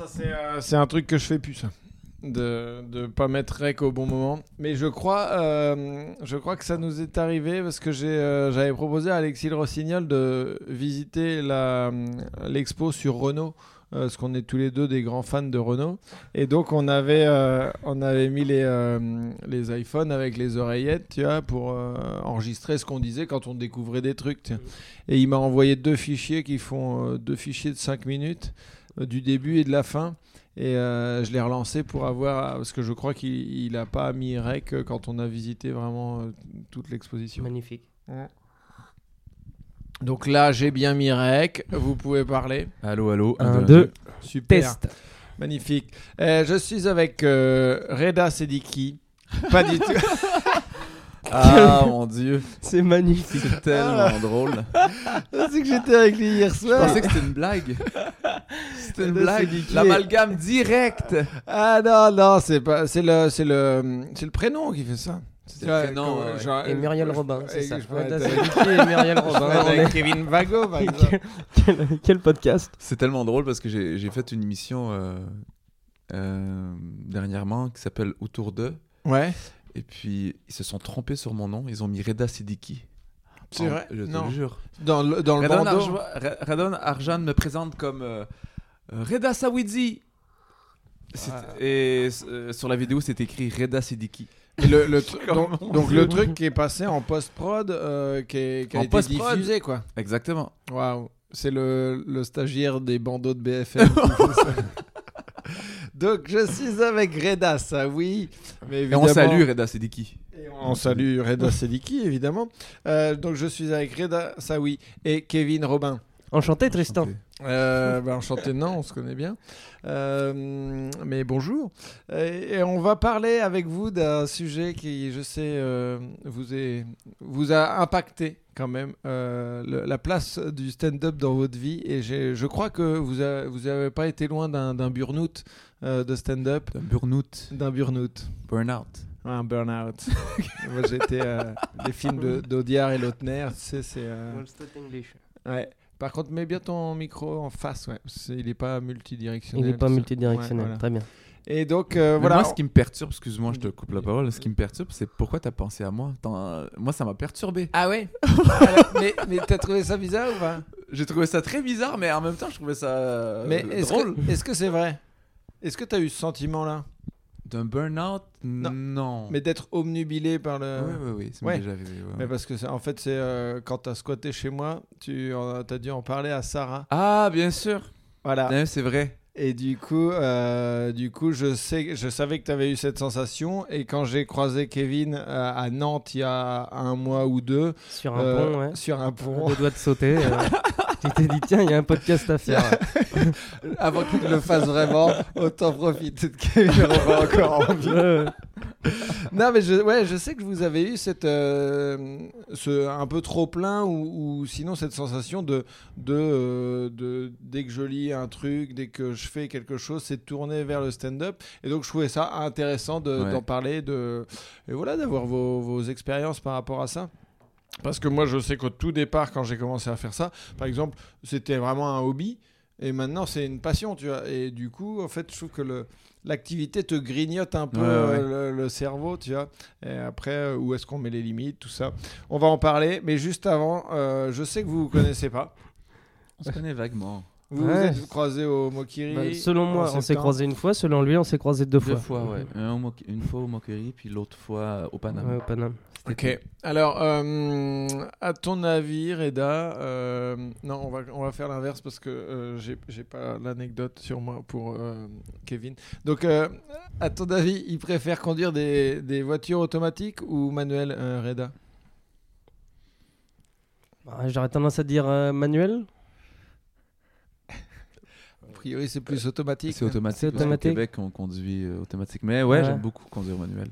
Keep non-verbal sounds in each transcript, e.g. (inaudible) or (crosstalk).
ça c'est euh, c'est un truc que je fais plus ça. De de pas mettre rec au bon moment. Mais je crois euh, je crois que ça nous est arrivé parce que euh, j'avais proposé à Alexis Le Rossignol de visiter l'expo sur Renault. parce qu'on est tous les deux des grands fans de Renault et donc on avait on avait mis les les iPhones avec les oreillettes tu vois pour enregistrer ce qu'on disait quand on découvrait des trucs et il m'a envoyé deux fichiers qui font deux fichiers de 5 minutes du début et de la fin. Et euh, je l'ai relancé pour avoir. Parce que je crois qu'il n'a pas mis rec euh, quand on a visité vraiment euh, toute l'exposition. Magnifique. Donc là, j'ai bien mis rec. Vous pouvez parler. Allô, allô. Un, deux, Super. test. Magnifique. Euh, je suis avec euh, Reda Sediki. Pas du (laughs) tout. Ah (laughs) mon dieu, C'est magnifique. c'est tellement drôle. (laughs) C'est que j'étais avec lui hier Je soir. pensais que c'était une blague. C'était une (laughs) blague. L'amalgame direct. Ah non, non, c'est pas. C'est le, c'est le, c'est le prénom qui fait ça. C'est le prénom, ouais. genre, Et Muriel je- Robin, c'est ça. je pourrais Reda être- Sediki et Muriel je Robin. on avec est- Kevin Vago, par exemple. quel, quel- quel podcast C'est tellement drôle parce que j'ai j'ai fait une émission euh, euh, dernièrement qui s'appelle Autour d'eux. Ouais. Et puis ils se sont trompés sur mon nom. Ils ont mis Reda Sidiki. C'est vrai? Je te Non. le jure. Dans le, dans le Radon. Arjo- Radon Arjan me présente comme euh, euh, Reda Sawidi. C'est- Ah. Et euh, sur la vidéo, c'est écrit Reda le, le (laughs) Comment donc, donc le truc qui est passé en post-prod, euh, qui, est- qui a En été diffusé, quoi. Exactement. Waouh. C'est le, le stagiaire des bandeaux de BFM. (laughs) (laughs) donc je suis avec Reda oui. Mais Et on évidemment- salue Reda Sidiki. Et on salue Reda Sediki, évidemment. Euh, donc je suis avec Reda Saoui et Kevin Robin. Enchanté, Tristan. Euh, bah, enchanté, non, on se connaît bien. Euh, mais bonjour. Et, et on va parler avec vous d'un sujet qui, je sais, euh, vous, est, vous a impacté quand même, euh, le- la place du stand-up dans votre vie. Et je crois que vous n'avez vous avez pas été loin d'un d'un burn-out euh, de stand-up. Un burnout. D'un burn-out. Burnout. Un burn-out. (laughs) Moi, j'étais euh, les films de- d'Audiard et Lautner, tu sais, c'est. euh, Ouais. Par contre, mets bien ton micro en face, ouais. Il n'est pas multidirectionnel. Il n'est pas ça. multidirectionnel. Ouais, voilà. Très bien. Et donc, euh, voilà. Moi, ce qui me perturbe, excuse-moi, je te coupe la parole, ce qui me perturbe, c'est pourquoi t'as pensé à moi? Euh, Moi, ça m'a perturbé. Ah ouais? Alors, (laughs) Mais, mais t'as trouvé ça bizarre ou pas? J'ai trouvé ça très bizarre, mais en même temps, je trouvais ça euh, Mais est-ce drôle. que est-ce que c'est vrai? Est-ce que t'as eu ce sentiment-là? D'un burn-out? Non. Non. Mais d'être omnubilé par le. Oui, oui, oui, ça Ouais. déjà arrivé. ouais, Mais parce que en fait, c'est euh, quand t'as squatté chez moi, tu en- t'as dû en parler à Sarah. Ah, bien sûr. Voilà. Ouais, c'est vrai. Et du coup, euh, du coup, je sais, je savais que tu avais eu cette sensation. Et quand j'ai croisé Kevin euh, à Nantes il y a un mois ou deux, Sur un euh, pont, ouais. sur un pont, Deux doigts de sauter. (laughs) tu t'es dit, tiens, il y a un podcast à faire. (laughs) avant qu'il le fasse vraiment, autant profiter de Kevin Robin encore en vie. Non, mais je, ouais, je sais que vous avez eu cette, euh, ce, un peu trop plein ou, ou sinon cette sensation de, de, euh, de, dès que je lis un truc, dès que je fais quelque chose, c'est tourner vers le stand-up. Et donc, je trouvais ça intéressant de- Ouais. d'en parler, de, et voilà, d'avoir vos, vos expériences par rapport à ça. Parce que moi, je sais qu'au tout départ, quand j'ai commencé à faire ça, par exemple, c'était vraiment un hobby. Et maintenant, c'est une passion, tu vois. Et du coup, en fait, je trouve que l'activité te grignote un peu Ouais, ouais. Le, le cerveau, tu vois. Et après, euh, où est-ce qu'on met les limites, tout ça. On va en parler. Mais juste avant, euh, je sais que vous ne connaissez pas. On se connaît vaguement. Vous Ouais. vous êtes croisés au Mokiri. bah, selon moi, on s'est croisés une fois. Selon lui, on s'est croisés deux fois. Deux fois, ouais. Un au Mo- une fois au Moquerie, puis l'autre fois au Panama. Ouais, au Paname. Ok. Alors, euh, à ton avis, Reda, euh, non, on va, on va faire l'inverse parce que euh, j'ai j'ai pas l'anecdote sur moi pour euh, Kevin. Donc, euh, à ton avis, il préfère conduire des, des voitures automatiques ou manuelles, euh, Reda? Bah, J'aurais tendance à dire euh, manuel. A priori, c'est plus automatique. C'est automatique. C'est automatique. Québec, on conduit euh, automatique. Mais ouais, Ouais. j'aime beaucoup conduire manuel.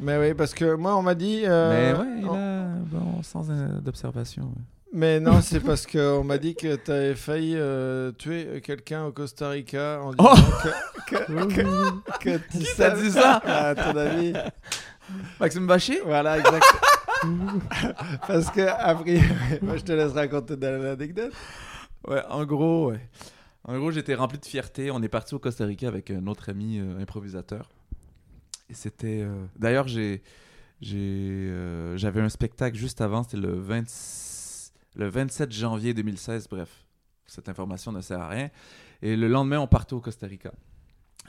Mais oui, parce que moi, on m'a dit. euh, Mais ouais, il on- a un bon sens euh, d'observation. ouais. Mais non, c'est parce qu'on m'a dit que tu avais failli euh, tuer quelqu'un au Costa Rica en disant que, que, (laughs) que, que tu Qui t'a dit ça À ton avis Maxime Bachet Voilà, exact. (laughs) Parce que, a priori, (laughs) moi je te laisse raconter l'anecdote. Ouais, en gros, ouais. En gros, j'étais rempli de fierté. On est parti au Costa Rica avec un autre ami euh, improvisateur. Et c'était. euh, D'ailleurs, j'ai. euh, J'avais un spectacle juste avant, c'était le, 20 le 27 janvier 2016. Bref, cette information ne sert à rien. Et le lendemain, on partait au Costa Rica.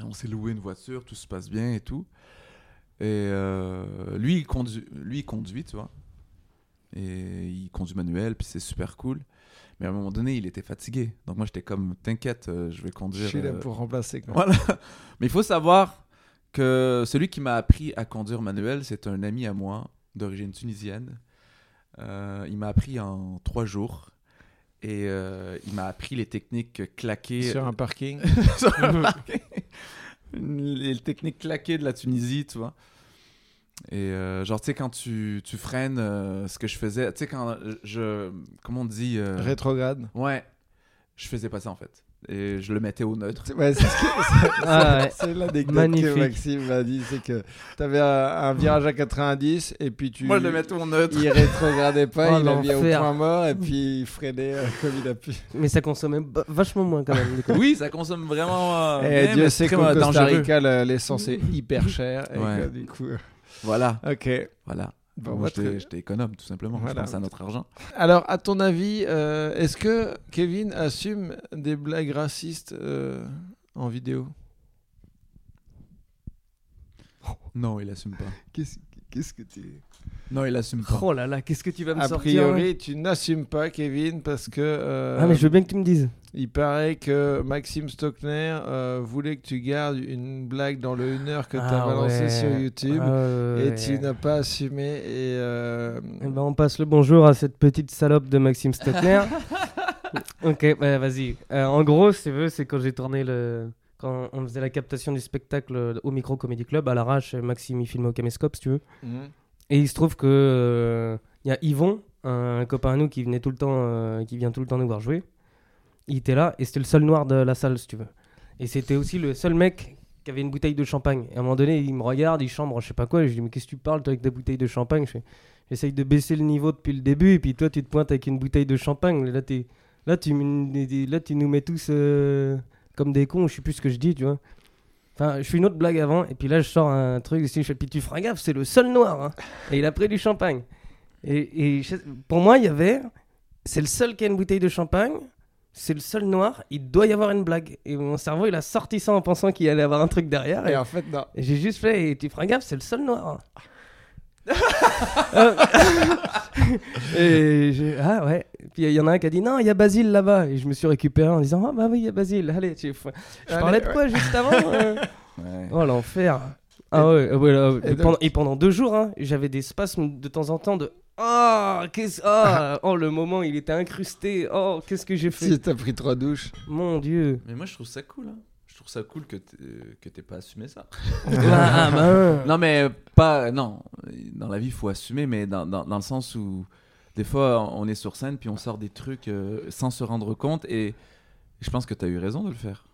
On s'est loué une voiture, tout se passe bien et tout. Et euh, lui, il conduit, lui, il conduit, tu vois. Et il conduit manuel, puis c'est super cool. Mais à un moment donné, il était fatigué. Donc moi, j'étais comme, t'inquiète, euh, je vais Je conduire. suis là euh, pour remplacer. Quoi. Voilà. Mais il faut savoir que celui qui m'a appris à conduire manuel, c'est un ami à moi d'origine tunisienne. Euh, il m'a appris en trois jours. Et euh, il m'a appris les techniques claquées. Sur un parking. (laughs) sur le (laughs) parking. les techniques claquées de la Tunisie, tu vois. Et euh, genre, tu sais, quand tu, tu freines, euh, ce que je faisais, tu sais, quand je. Comment on dit euh, Rétrograde. Ouais. Je faisais pas ça en fait. Et je le mettais au neutre. C'est- Ouais, c'est ce (laughs) Ah ouais. l'anecdote que Maxime m'a dit. C'est que tu avais un, un virage à 90 et puis tu. Moi, je le mettais au neutre. Il rétrogradait pas, (laughs) Oh, il a mis au point mort et puis il freinait euh, comme il a pu. Mais ça consommait vachement moins quand même. du coup. Oui, ça consomme vraiment. euh, Et Eh, Dieu sait qu'au Costa. Rica, le- l'essence est hyper chère. Et Ouais. que, du coup, euh, Voilà, ok. voilà. Bon, Moi, bah, j'étais économe, tout simplement. Voilà. Je pense à notre argent. Alors, à ton avis, euh, est-ce que Kevin assume des blagues racistes euh, en vidéo? Non, il assume pas. Qu'est-ce que tu. Non, il assume pas. Oh là là, qu'est-ce que tu vas me A sortir là priori, tu n'assumes pas, Kevin, parce que. euh, Ah mais je veux bien que tu me dises. Il paraît que Maxime Stockner euh, voulait que tu gardes une blague dans le 1 heure que tu as Ah balancé ouais. sur YouTube. Ah Et ouais, tu n'as pas assumé. Et euh, Eh ben, on passe le bonjour à cette petite salope de Maxime Stockner. (laughs) ok, bah, vas-y. Euh, en gros, si tu veux, c'est quand j'ai tourné le. Quand on faisait la captation du spectacle au Micro Comedy Club, à l'arrache, Maxime il filmait au caméscope, si tu veux. mhm. Et il se trouve que euh, y a Yvon, un copain à nous qui venait tout le temps, euh, qui vient tout le temps nous voir jouer. Il était là et c'était le seul noir de la salle, si tu veux. Et c'était aussi le seul mec qui avait une bouteille de champagne. Et à un moment donné, il me regarde, il chambre, je sais pas quoi. Je dis mais qu'est-ce que tu parles toi avec ta bouteille de champagne? J'essaye de baisser le niveau depuis le début et puis toi tu te pointes avec une bouteille de champagne. Là, tu, là tu nous mets tous euh, comme des cons. Je sais plus ce que je dis, tu vois. Enfin, je fais une autre blague avant, et puis là, je sors un truc ici, je fais, puis tu feras gaffe, c'est le seul noir. hein. Et il a pris du champagne. Et, et je- pour moi, il y avait, c'est le seul qui a une bouteille de champagne, c'est le seul noir, il doit y avoir une blague. Et mon cerveau, il a sorti ça en pensant qu'il allait avoir un truc derrière. Et, Et en fait, non. et j'ai juste fait, et tu feras gaffe, c'est le seul noir. Euh, (laughs) et j'ai, ah ouais. Puis il y en a un qui a dit non, il y a Basile là-bas. Et je me suis récupéré en disant ah bah oui, il y a Basile. Allez, tu... je Allez, parlais de ouais. quoi juste avant (laughs) euh Ouais. Oh l'enfer. Ah ouais, ouais, là, et et, donc- pendant, et pendant deux jours, hein, j'avais des spasmes de temps en temps de oh qu'est-ce ah (laughs) oh le moment il était incrusté oh qu'est-ce que j'ai fait? Si t'as pris trois douches. mon dieu Mais moi, je trouve ça cool. hein. Trouve ça cool que t'aies- que t'aies pas assumé ça. (laughs) ah bah Non, mais pas. Non, dans la vie, il faut assumer, mais dans, dans, dans le sens où des fois, on est sur scène puis on sort des trucs euh, sans se rendre compte et je pense que tu as eu raison de le faire.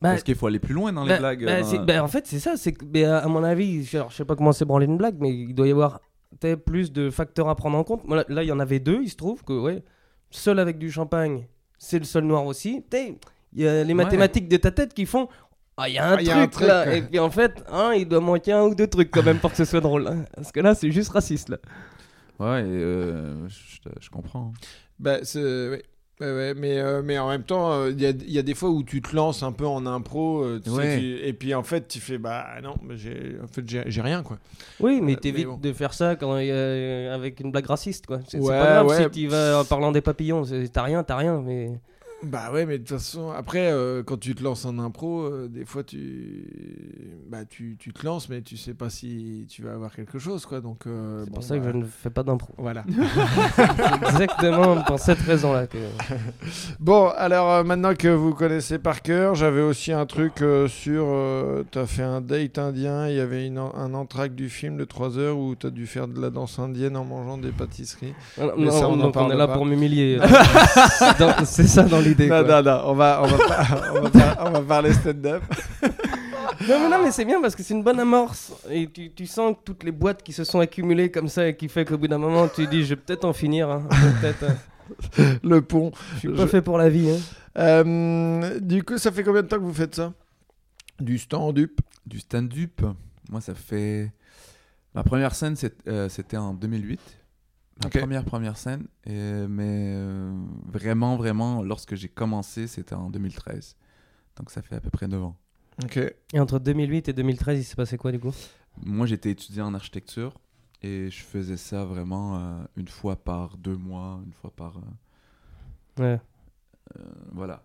Bah, Parce qu'il faut aller plus loin dans les bah, blagues. dans- en fait c'est ça c'est à mon avis je- alors, je sais pas comment c'est branler une blague mais il doit y avoir plus de facteurs à prendre en compte Moi, là, il y en avait deux il se trouve que ouais seul avec du champagne c'est le seul noir aussi il y a les mathématiques de ta tête qui font ah il y a un Ah, truc a un truc, là et puis en fait hein, il doit manquer un ou deux trucs quand même pour que ce soit drôle hein. parce que là c'est juste raciste là Ouais, et, euh, je, je comprends. Bah, c'est. ouais. Ouais, ouais, mais, euh, mais en même temps, euh, il y, a, il y a des fois où tu te lances un peu en impro, euh, tu sais, Ouais. tu- et puis en fait, tu fais bah non, mais j'ai, en fait, j'ai, rien quoi. oui mais Euh, t'évites bon. de faire ça quand avec une blague raciste quoi c'est pas grave ouais. si tu vas en parlant des papillons t'as rien t'as rien mais Bah ouais, mais de toute façon, après, euh, quand tu te lances en impro, euh, des fois, tu, bah, tu, tu te lances, mais tu sais pas si tu vas avoir quelque chose, quoi. Donc, euh, c'est bon, pour ça que bah, je ne fais pas d'impro Voilà. (laughs) (laughs) Exactement pour cette raison-là que. (laughs) Bon, alors maintenant que vous connaissez par cœur, j'avais aussi un truc sur. euh, t'as fait un date indien, il y avait une un entracte du film de 3 heures où t'as dû faire de la danse indienne en mangeant des pâtisseries. Voilà, Mais non, ça, on en donc on est là pas. pour m'humilier. C'est ça dans l'idée. Non, quoi. non, non, on va, on va, pas- (laughs) on va, pas- on va parler stand-up. (laughs) Non, mais, non, mais c'est bien parce que c'est une bonne amorce. Et tu, tu sens que toutes les boîtes qui se sont accumulées comme ça et qui fait qu'au bout d'un moment, tu dis, je vais peut-être en finir. hein. Euh. (laughs) le pont. Je suis Je- pas fait pour la vie. hein. Euh, du coup, ça fait combien de temps que vous faites ça? Du stand-up Du stand-up, moi, ça fait. Ma première scène, c'est- euh, c'était en 2008. Ma première, première scène. Et- mais euh, vraiment, vraiment, lorsque j'ai commencé, c'était en 2013. Donc, ça fait à peu près 9 ans. Ok. Et entre 2008 et 2013, il s'est passé quoi du coup? Moi, j'étais étudiant en architecture et je faisais ça vraiment euh, une fois par deux mois, une fois par. euh, Ouais. euh, voilà.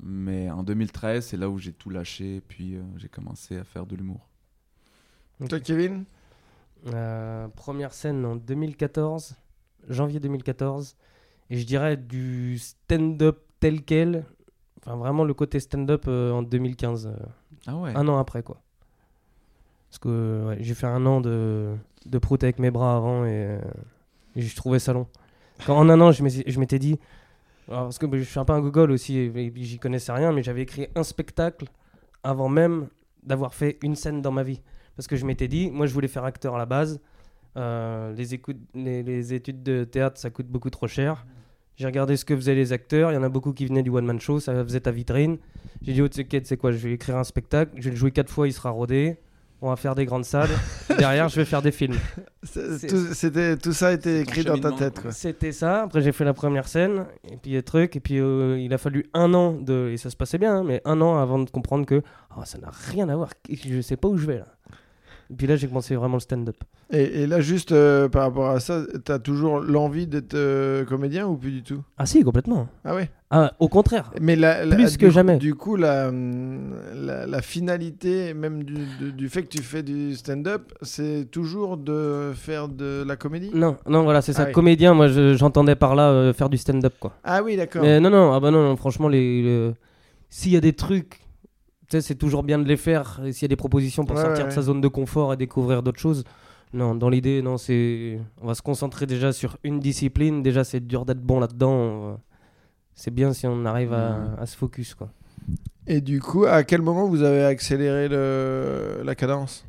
Mais en 2013, c'est là où j'ai tout lâché, puis euh, j'ai commencé à faire de l'humour. Toi, Kevin? Euh, première scène en 2014, janvier 2014. Et je dirais du stand-up tel quel. Enfin, vraiment le côté stand-up euh, en 2015. euh, Ah ouais Un an après, quoi. Parce que ouais, j'ai fait un an de, de prout avec mes bras avant et, euh, et je trouvais ça long. Quand, en un an, je m'étais je m'étais dit. alors, parce que bah, je suis un peu un gogol aussi, et, et puis j'y connaissais rien, mais j'avais écrit un spectacle avant même d'avoir fait une scène dans ma vie. Parce que je m'étais dit, moi je voulais faire acteur à la base. Euh, les, écoutes- les, les études de théâtre, ça coûte beaucoup trop cher. J'ai regardé ce que faisaient les acteurs. Il y en a beaucoup qui venaient du one-man show, ça faisait ta vitrine. J'ai dit, oh, tu sais quoi, je vais écrire un spectacle, je vais le jouer quatre fois, il sera rodé. On va faire des grandes salles. (laughs) Derrière, je vais faire des films. Tout, c'était- tout ça a été écrit dans ta tête. C'était ça. Après, j'ai fait la première scène, et puis les trucs, et puis euh, il a fallu un an de, et ça se passait bien, hein, mais un an avant de comprendre que oh, ça n'a rien à voir. Je sais pas où je vais là. Et puis là, j'ai commencé vraiment le stand-up. Et, et là, juste euh, par rapport à ça, t'as toujours l'envie d'être euh, comédien ou plus du tout? Ah si, complètement. Ah ouais? Ah, au contraire. Mais la, la- Plus du que jamais. Du coup, la, hum, la, la finalité même du, du- du fait que tu fais du stand-up, c'est toujours de faire de la comédie? Non, non, voilà, c'est ça. Ah. Comédien, moi, je- j'entendais par là euh, faire du stand-up, quoi. Ah oui, d'accord. Non, non, ah bah non, non, franchement, les, le- s'il y a des trucs, sais, c'est toujours bien de les faire. Et s'il y a des propositions pour Ouais, sortir ouais, de sa zone de confort et découvrir d'autres choses, non, dans l'idée, non, c'est. On va se concentrer déjà sur une discipline. Déjà, c'est dur d'être bon là-dedans. euh, C'est bien si on arrive à, Mhm. à se focus, quoi. Et du coup, à quel moment vous avez accéléré le, la cadence?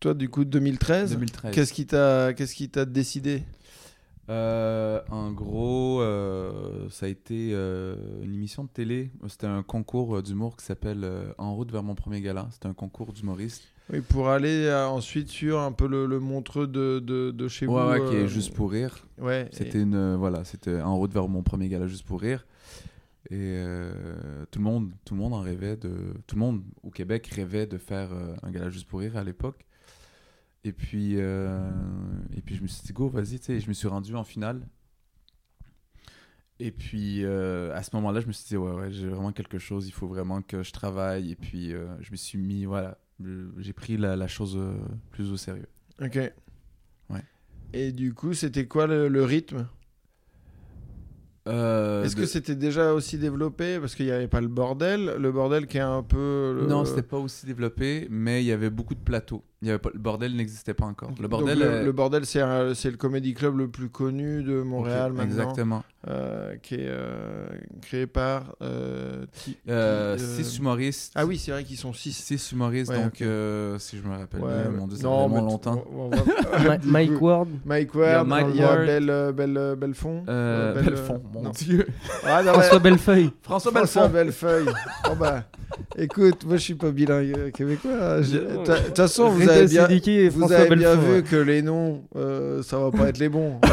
Toi, du coup, 2013 2013. Qu'est-ce qui t'a qu'est-ce qui t'a décidé? Euh, en gros, euh, ça a été euh, une émission de télé. C'était un concours euh, d'humour qui s'appelle En route vers mon premier gala. C'était un concours d'humoriste. Oui, pour aller ensuite sur un peu le, le montreux de, de, de chez Ouais, vous. ouais, qui est juste pour rire. Ouais. C'était une voilà, c'était en route vers mon premier gala juste pour rire. Et tout le monde, tout le monde en rêvait de, tout le monde au Québec rêvait de faire un gala juste pour rire à l'époque. Et puis, euh, et puis je me suis dit go, vas-y, tu sais, je me suis rendu en finale. Et puis euh, à ce moment-là, je me suis dit ouais, ouais, j'ai vraiment quelque chose, il faut vraiment que je travaille. Et puis euh, je me suis mis, voilà, j'ai pris la, la chose plus au sérieux. Ok. Ouais. Et du coup, c'était quoi le, le rythme? Euh, Est-ce de- que c'était déjà aussi développé? Parce qu'il n'y avait pas le bordel. Le bordel qui est un peu. le- Non, c'était pas aussi développé, mais il y avait beaucoup de plateaux. Il y avait pas, le bordel n'existait pas encore. Le bordel, le, euh, le bordel, c'est un- c'est le comédie club le plus connu de Montréal ok, maintenant. Exactement. euh, qui est euh, créé par. euh, Ti- Euh, euh, Six humoristes. Ah oui, c'est vrai qu'ils sont six. Six humoristes, Ouais, donc euh, si je me rappelle Ouais, bien, mon non, vraiment longtemps. on- va- (laughs) (laughs) Mike Ward. Mike Ward, Mike il y a Ward. Belle, Belle, Bellefond. Belle- Bellefond, mon non. dieu. (laughs) Ah, non, François. Bellefeuille. François. Bellefeuille. oh bah, écoute, moi je suis pas bilingue québécois. De toute façon, vous avez bien, et vous avez bien vu ouais. que les noms, euh, ça va pas être les bons. (laughs)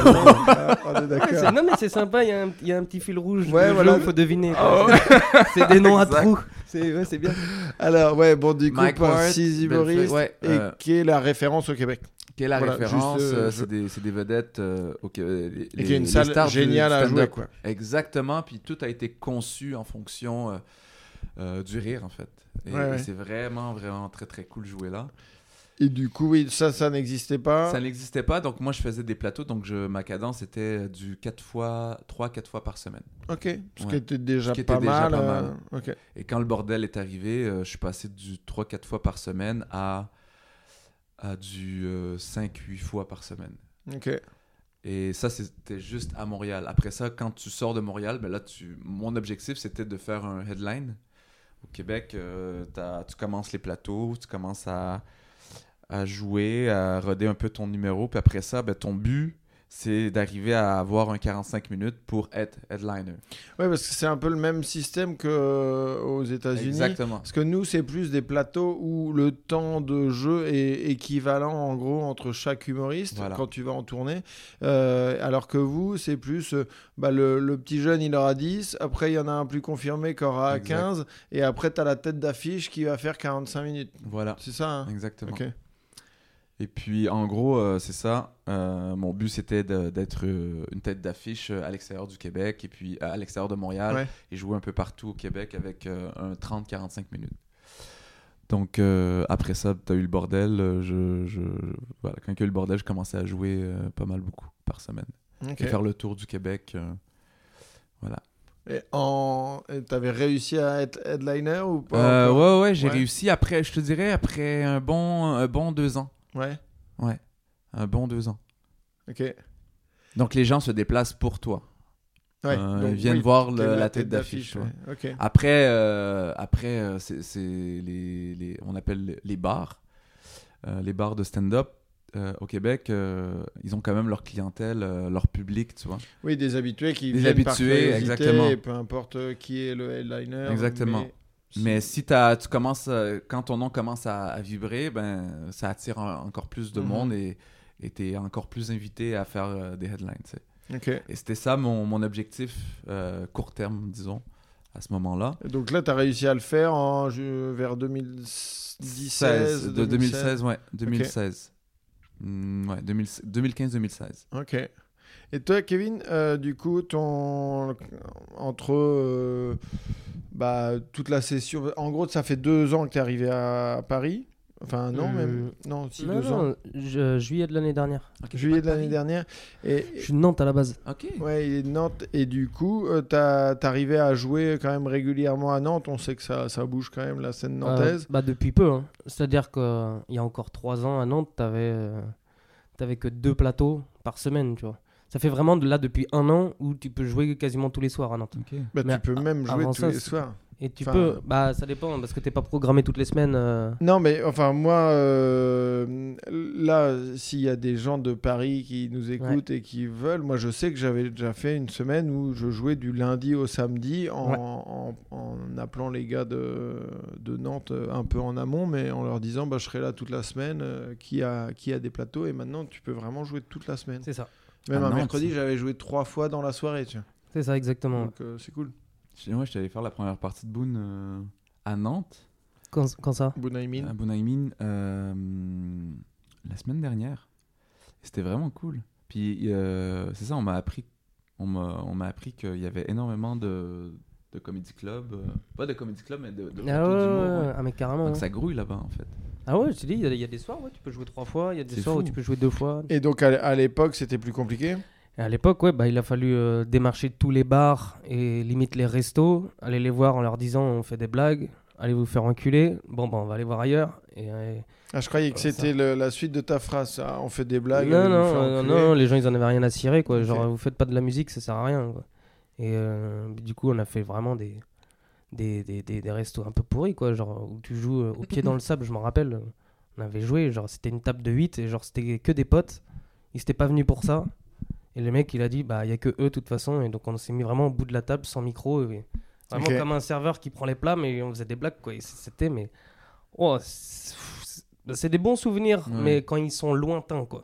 Ah, on est Ouais, c'est- d'accord. non mais c'est sympa, il y, a un- il y a un petit fil rouge. Ouais, voilà. jeu, faut deviner. Oh. (laughs) C'est des noms à trous. C'est ouais, bien. Alors, ouais, bon, du coup, Mike par Ward, six humoristes, ouais, et euh, qui est la référence au Québec. Quelle est la Voilà, référence euh, euh, C'est des, vedettes euh, ok, euh, les, Et qui est une les salle géniale à jouer, quoi. Exactement, puis tout a été conçu en fonction euh, euh, du rire, en fait. Et, Ouais, et ouais. c'est vraiment, vraiment très, très cool de jouer là. Et du coup, oui, ça, ça n'existait pas. Ça n'existait pas, donc moi je faisais des plateaux, donc je, ma cadence était du 4 fois, 3-4 fois par semaine. Ok, ce qui était déjà était pas déjà mal. pas euh, mal. ok. Et quand le bordel est arrivé, euh, je suis passé du 3-4 fois par semaine à, à du 5-8 fois par semaine. Ok. Et ça, c'était juste à Montréal. Après ça, quand tu sors de Montréal, ben là, tu... mon objectif, c'était de faire un headline. Au Québec, euh, tu commences les plateaux, tu commences à, à jouer, à roder un peu ton numéro. Puis après ça, ben, ton but, c'est d'arriver à avoir un 45 minutes pour être headliner. Ouais, parce que c'est un peu le même système qu'aux États-Unis. Exactement. Parce que nous, c'est plus des plateaux où le temps de jeu est équivalent en gros entre chaque humoriste Voilà. quand tu vas en tournée. Euh, alors que vous, c'est plus euh, bah, le, le petit jeune, il aura 10. Après, il y en a un plus confirmé qui aura Exact. 15. Et après, tu as la tête d'affiche qui va faire 45 minutes. Voilà, C'est ça hein? Exactement. Ok. Et puis, en gros, euh, c'est ça. Euh, mon but, c'était d'être euh, une tête d'affiche à l'extérieur du Québec et puis à l'extérieur de Montréal Ouais. et jouer un peu partout au Québec avec un 30-45 minutes. Donc, après ça, tu as eu le bordel. Je, je- voilà, quand il y a eu le bordel, je commençais à jouer pas mal beaucoup par semaine. Et faire le tour du Québec. voilà. Et en... t'avais réussi à être headliner ou pas Euh, ouais, ouais, j'ai Ouais. réussi après, je te dirais, après un bon, un bon deux ans. Ouais. Ouais, un bon deux ans. Ok. Donc, les gens se déplacent pour toi. Ouais. Euh, donc, ils viennent oui, voir le- la tête d'affiche. ouais. Après, euh, après euh, c'est les, les- on appelle les bars. Euh, les bars de stand-up au Québec, ils ont quand même leur clientèle, leur public, tu vois. Oui, des habitués qui Des viennent habitués, exactement. peu importe qui est le headliner. Exactement. mais- Mais si tu commences, euh, quand ton nom commence à, à vibrer, ben, ça attire un- encore plus de Mhm. monde et et t'es encore plus invité à faire euh, des headlines. tu sais. Et c'était ça mon, mon objectif euh, court terme, disons, à ce moment-là. Donc là, tu as réussi à le faire en, vers 2017 16, de 2016, ouais, 2016. Mm, ouais, 2015-2016. Ok. Et toi, Kevin, euh, du coup, ton entre euh, bah, toute la session, en gros, ça fait deux ans que tu es arrivé à Paris. Enfin, non, Euh, même. Non, si, Non, deux ans. je- juillet de l'année dernière. Juillet de l'année dernière. Et, Je suis de Nantes à la base. Ok. Ouais, il est de Nantes. Et du coup, euh, t'as- t'arrivais à jouer quand même régulièrement à Nantes. On sait que ça, ça bouge quand même la scène nantaise. Euh, bah depuis peu. hein. C'est-à-dire qu'il y a encore trois ans à Nantes, t'avais euh, t'avais que deux plateaux par semaine, tu vois. Ça fait vraiment de là depuis un an où tu peux jouer quasiment tous les soirs à Nantes. Bah, mais tu peux même jouer tous ça, les soirs. Et tu Enfin, peux, bah ça dépend parce que t'es pas programmé toutes les semaines. euh. Non, mais enfin, moi, euh, là, s'il y a des gens de Paris qui nous écoutent et qui veulent, moi, je sais que j'avais déjà fait une semaine où je jouais du lundi au samedi en, Ouais. en- en appelant les gars de, de Nantes euh, un peu en amont, mais en leur disant, bah, je serai là toute la semaine, euh, qui, a, qui a des plateaux, et maintenant, tu peux vraiment jouer toute la semaine. C'est ça. Même À un mercredi, j'avais joué trois fois dans la soirée, tu vois. C'est ça exactement. Donc, euh, c'est cool. Je- Ouais, j'étais allé faire la première partie de Boone euh, à Nantes, Quand, quand ça? Bunaimin. à Boone euh, la semaine dernière. C'était vraiment cool. Puis euh, c'est ça, on m'a appris, on m'a, on m'a appris qu'il y avait énormément de, de comedy club, euh, pas de comedy club, mais de, de Ah plateaux ouais, d'humour, ouais, ouais. ah mais carrément. Donc ouais. ça grouille là-bas en fait. Ah ouais, je te dis, il y, a- il y a des soirs où tu peux jouer trois fois, il y a des soirs où tu peux jouer deux fois. Et donc, à l'époque, c'était plus compliqué? À l'époque, ouais, bah, il a fallu euh, démarcher tous les bars et limite les restos, aller les voir en leur disant on fait des blagues, allez vous faire enculer, bon bah on va aller voir ailleurs. Et, Ah, je croyais que c'était la suite de ta phrase, ça. On fait des blagues. non, non, euh, non, les gens ils en avaient rien à cirer quoi. Ok. Genre vous faites pas de la musique, ça sert à rien. Quoi. Et euh, du coup, on a fait vraiment des, des, des, des, des restos un peu pourris quoi. Genre où tu joues euh, au pied dans le sable, je m'en rappelle. On avait joué, genre c'était une table de 8 et genre c'était que des potes. Ils étaient pas venus pour ça. Et le mec il a dit bah il y a que eux de toute façon. Et donc on s'est mis vraiment au bout de la table sans micro. Et vraiment comme un serveur qui prend les plats, mais on faisait des blagues quoi. C'était mais. Oh, c'est c'est des bons souvenirs, Ouais. mais quand ils sont lointains quoi.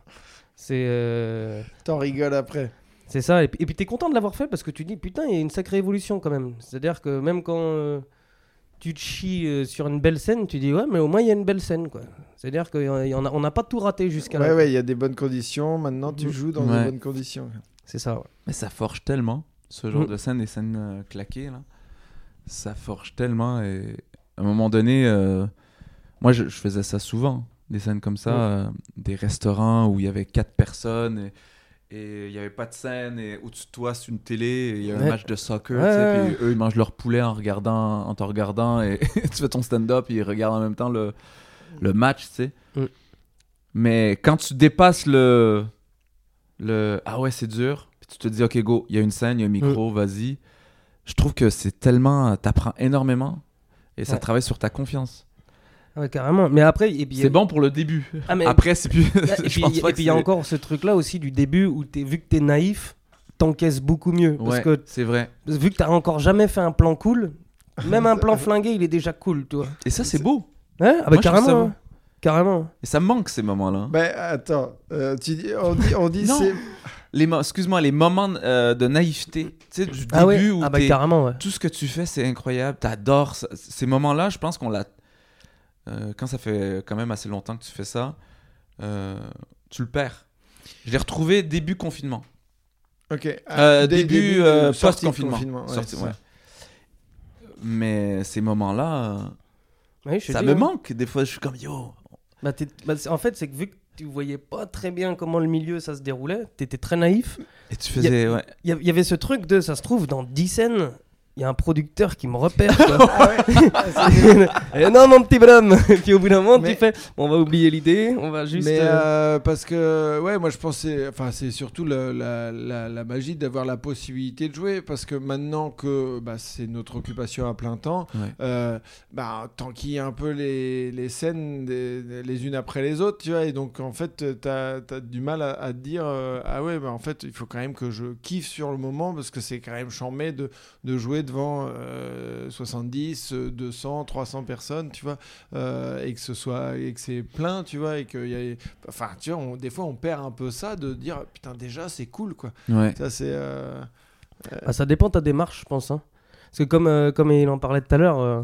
C'est. euh, T'en rigoles après. C'est ça, et puis et puis t'es content de l'avoir fait parce que tu dis putain, il y a une sacrée évolution quand même. C'est-à-dire que même quand euh, tu te chies euh, sur une belle scène, tu dis ouais, mais au moins il y a une belle scène quoi. C'est-à-dire qu'on n'a pas tout raté jusqu'à Ouais, là. ouais, il y a des bonnes conditions. Maintenant, tu Mhm. joues dans Ouais. des bonnes conditions. C'est ça, ouais. Mais ça forge tellement, ce genre Mm. de scène, des scènes euh, claquées, là. Ça forge tellement. Et à un moment donné, euh, moi, je, je faisais ça souvent, des scènes comme ça, Mm. euh, des restaurants où il y avait quatre personnes et et il n'y avait pas de scène, et au-dessus de toi, c'est une télé, il y a un match de soccer, Ouais, tu sais, ouais, puis eux, ils mangent leur poulet en, regardant, en te regardant, et (laughs) tu fais ton stand-up, et ils regardent en même temps le, le match, tu sais. Mm. Mais quand tu dépasses le, le ah ouais, c'est dur, puis tu te dis, ok, go, il y a une scène, il y a un micro, Mm. vas-y. Je trouve que c'est tellement. T'apprends énormément et ça Ouais. travaille sur ta confiance. Ah ouais, carrément. Mais après, et puis, C'est bon pour le début. Ah, mais- Après, c'est plus. (laughs) (laughs) et puis et il y a encore ce truc-là aussi du début où t'es, vu que t'es naïf, t'encaisses beaucoup mieux. Parce Ouais, que c'est vrai. vu que t'as encore jamais fait un plan cool, même un plan (laughs) flingué, il est déjà cool, tu vois. Et ça, c'est beau. Ouais, ah bah Moi, ça carrément. hein. Carrément. Et ça me manque ces moments-là. Ben attends, euh, tu dis, on dit, on dit c'est. Les mo- Excuse-moi, les moments euh, de naïveté, tu sais, du Ah ouais. début où Ah bah carrément, ouais. tout ce que tu fais, c'est incroyable. T'adores ça. ces moments-là. Je pense qu'on l'a. Euh, quand ça fait quand même assez longtemps que tu fais ça, euh, tu le perds. Je l'ai retrouvé début confinement. Ok. Euh, Ah, dé- début, euh, sortie de post-confinement. ouais, ouais. Mais ces moments-là, ça dis, me hein. manque. Des fois, je suis comme yo. Bah, bah, en fait, c'est que vu que tu voyais pas très bien comment le milieu ça se déroulait, t'étais très naïf. Et tu faisais. Ouais. Il y, a- y avait ce truc de, ça se trouve, dans 10 scènes, il y a un producteur qui me repère. (laughs) quoi. Ah ouais (laughs) non, mon petit bonhomme (laughs) Puis au bout d'un moment, Mais- tu fais, on va oublier l'idée, on va juste. Mais euh, euh, parce que ouais, moi je pensais, enfin c'est surtout la, la, la magie d'avoir la possibilité de jouer parce que maintenant que bah, c'est notre occupation à plein temps, Ouais. euh, bah, tant qu'il y a un peu les, les scènes des- les unes après les autres, tu vois, et donc en fait tu as, du mal à, à te dire euh, ah ouais, bah, en fait il faut quand même que je kiffe sur le moment parce que c'est quand même chambé de, de jouer devant euh, 70, euh, 200, 300 personnes, tu vois, euh, et que ce soit et que c'est plein, tu vois, et qu'il y a enfin tu vois on- des fois on perd un peu ça de dire putain déjà c'est cool quoi Ouais. ça c'est euh, bah, ça dépend de ta démarche, je pense. hein. Parce que comme, euh, comme il en parlait tout à l'heure, euh,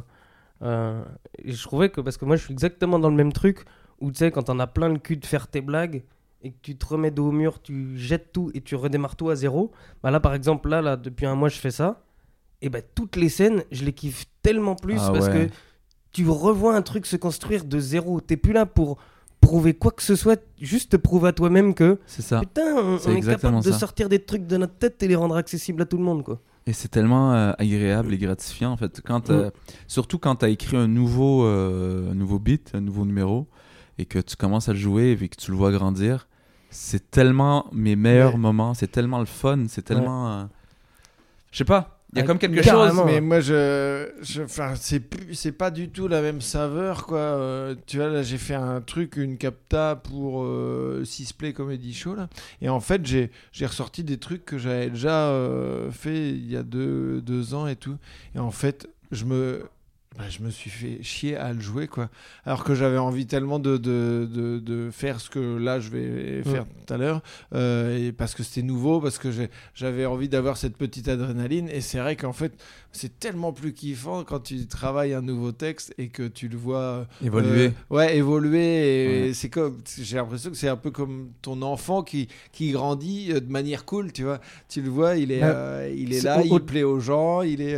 euh, je trouvais que, parce que moi je suis exactement dans le même truc, où tu sais, quand on a plein le cul de faire tes blagues, et que tu te remets dos au mur, tu jettes tout et tu redémarres tout à zéro. Bah là, par exemple, là, là depuis un mois, je fais ça. Et bah toutes les scènes, je les kiffe tellement plus Ah parce ouais. que tu revois un truc se construire de zéro. T'es plus là pour prouver quoi que ce soit, juste te prouver à toi-même que C'est ça. putain, on, est capable de ça. sortir des trucs de notre tête et les rendre accessibles à tout le monde, quoi. Et c'est tellement euh, agréable et gratifiant en fait. Quand, Mm. euh, Surtout quand tu as écrit un nouveau, euh, un nouveau beat, un nouveau numéro, et que tu commences à le jouer et que tu le vois grandir. C'est tellement mes meilleurs Ouais. moments, c'est tellement le fun, c'est tellement. euh, Je sais pas, il y a comme quelque chose. mais moi je, je enfin c'est c'est pas du tout la même saveur quoi. Euh, tu vois là j'ai fait un truc une capta pour euh, Sisplay Comedy Show là. Et en fait j'ai j'ai ressorti des trucs que j'avais déjà euh, fait il y a deux, deux ans et tout. Et en fait je me bah, je me suis fait chier à le jouer quoi. Alors que j'avais envie tellement de, de, de, de faire ce que là je vais faire tout à l'heure euh, et parce que c'était nouveau parce que j'avais envie d'avoir cette petite adrénaline. Et c'est vrai qu'en fait c'est tellement plus kiffant quand tu travailles un nouveau texte et que tu le vois euh, Évoluer. ouais évoluer. Ouais. c'est comme j'ai l'impression que c'est un peu comme ton enfant qui qui grandit euh, de manière cool tu vois. Tu le vois il est Bah, euh, il est là il plaît aux gens il est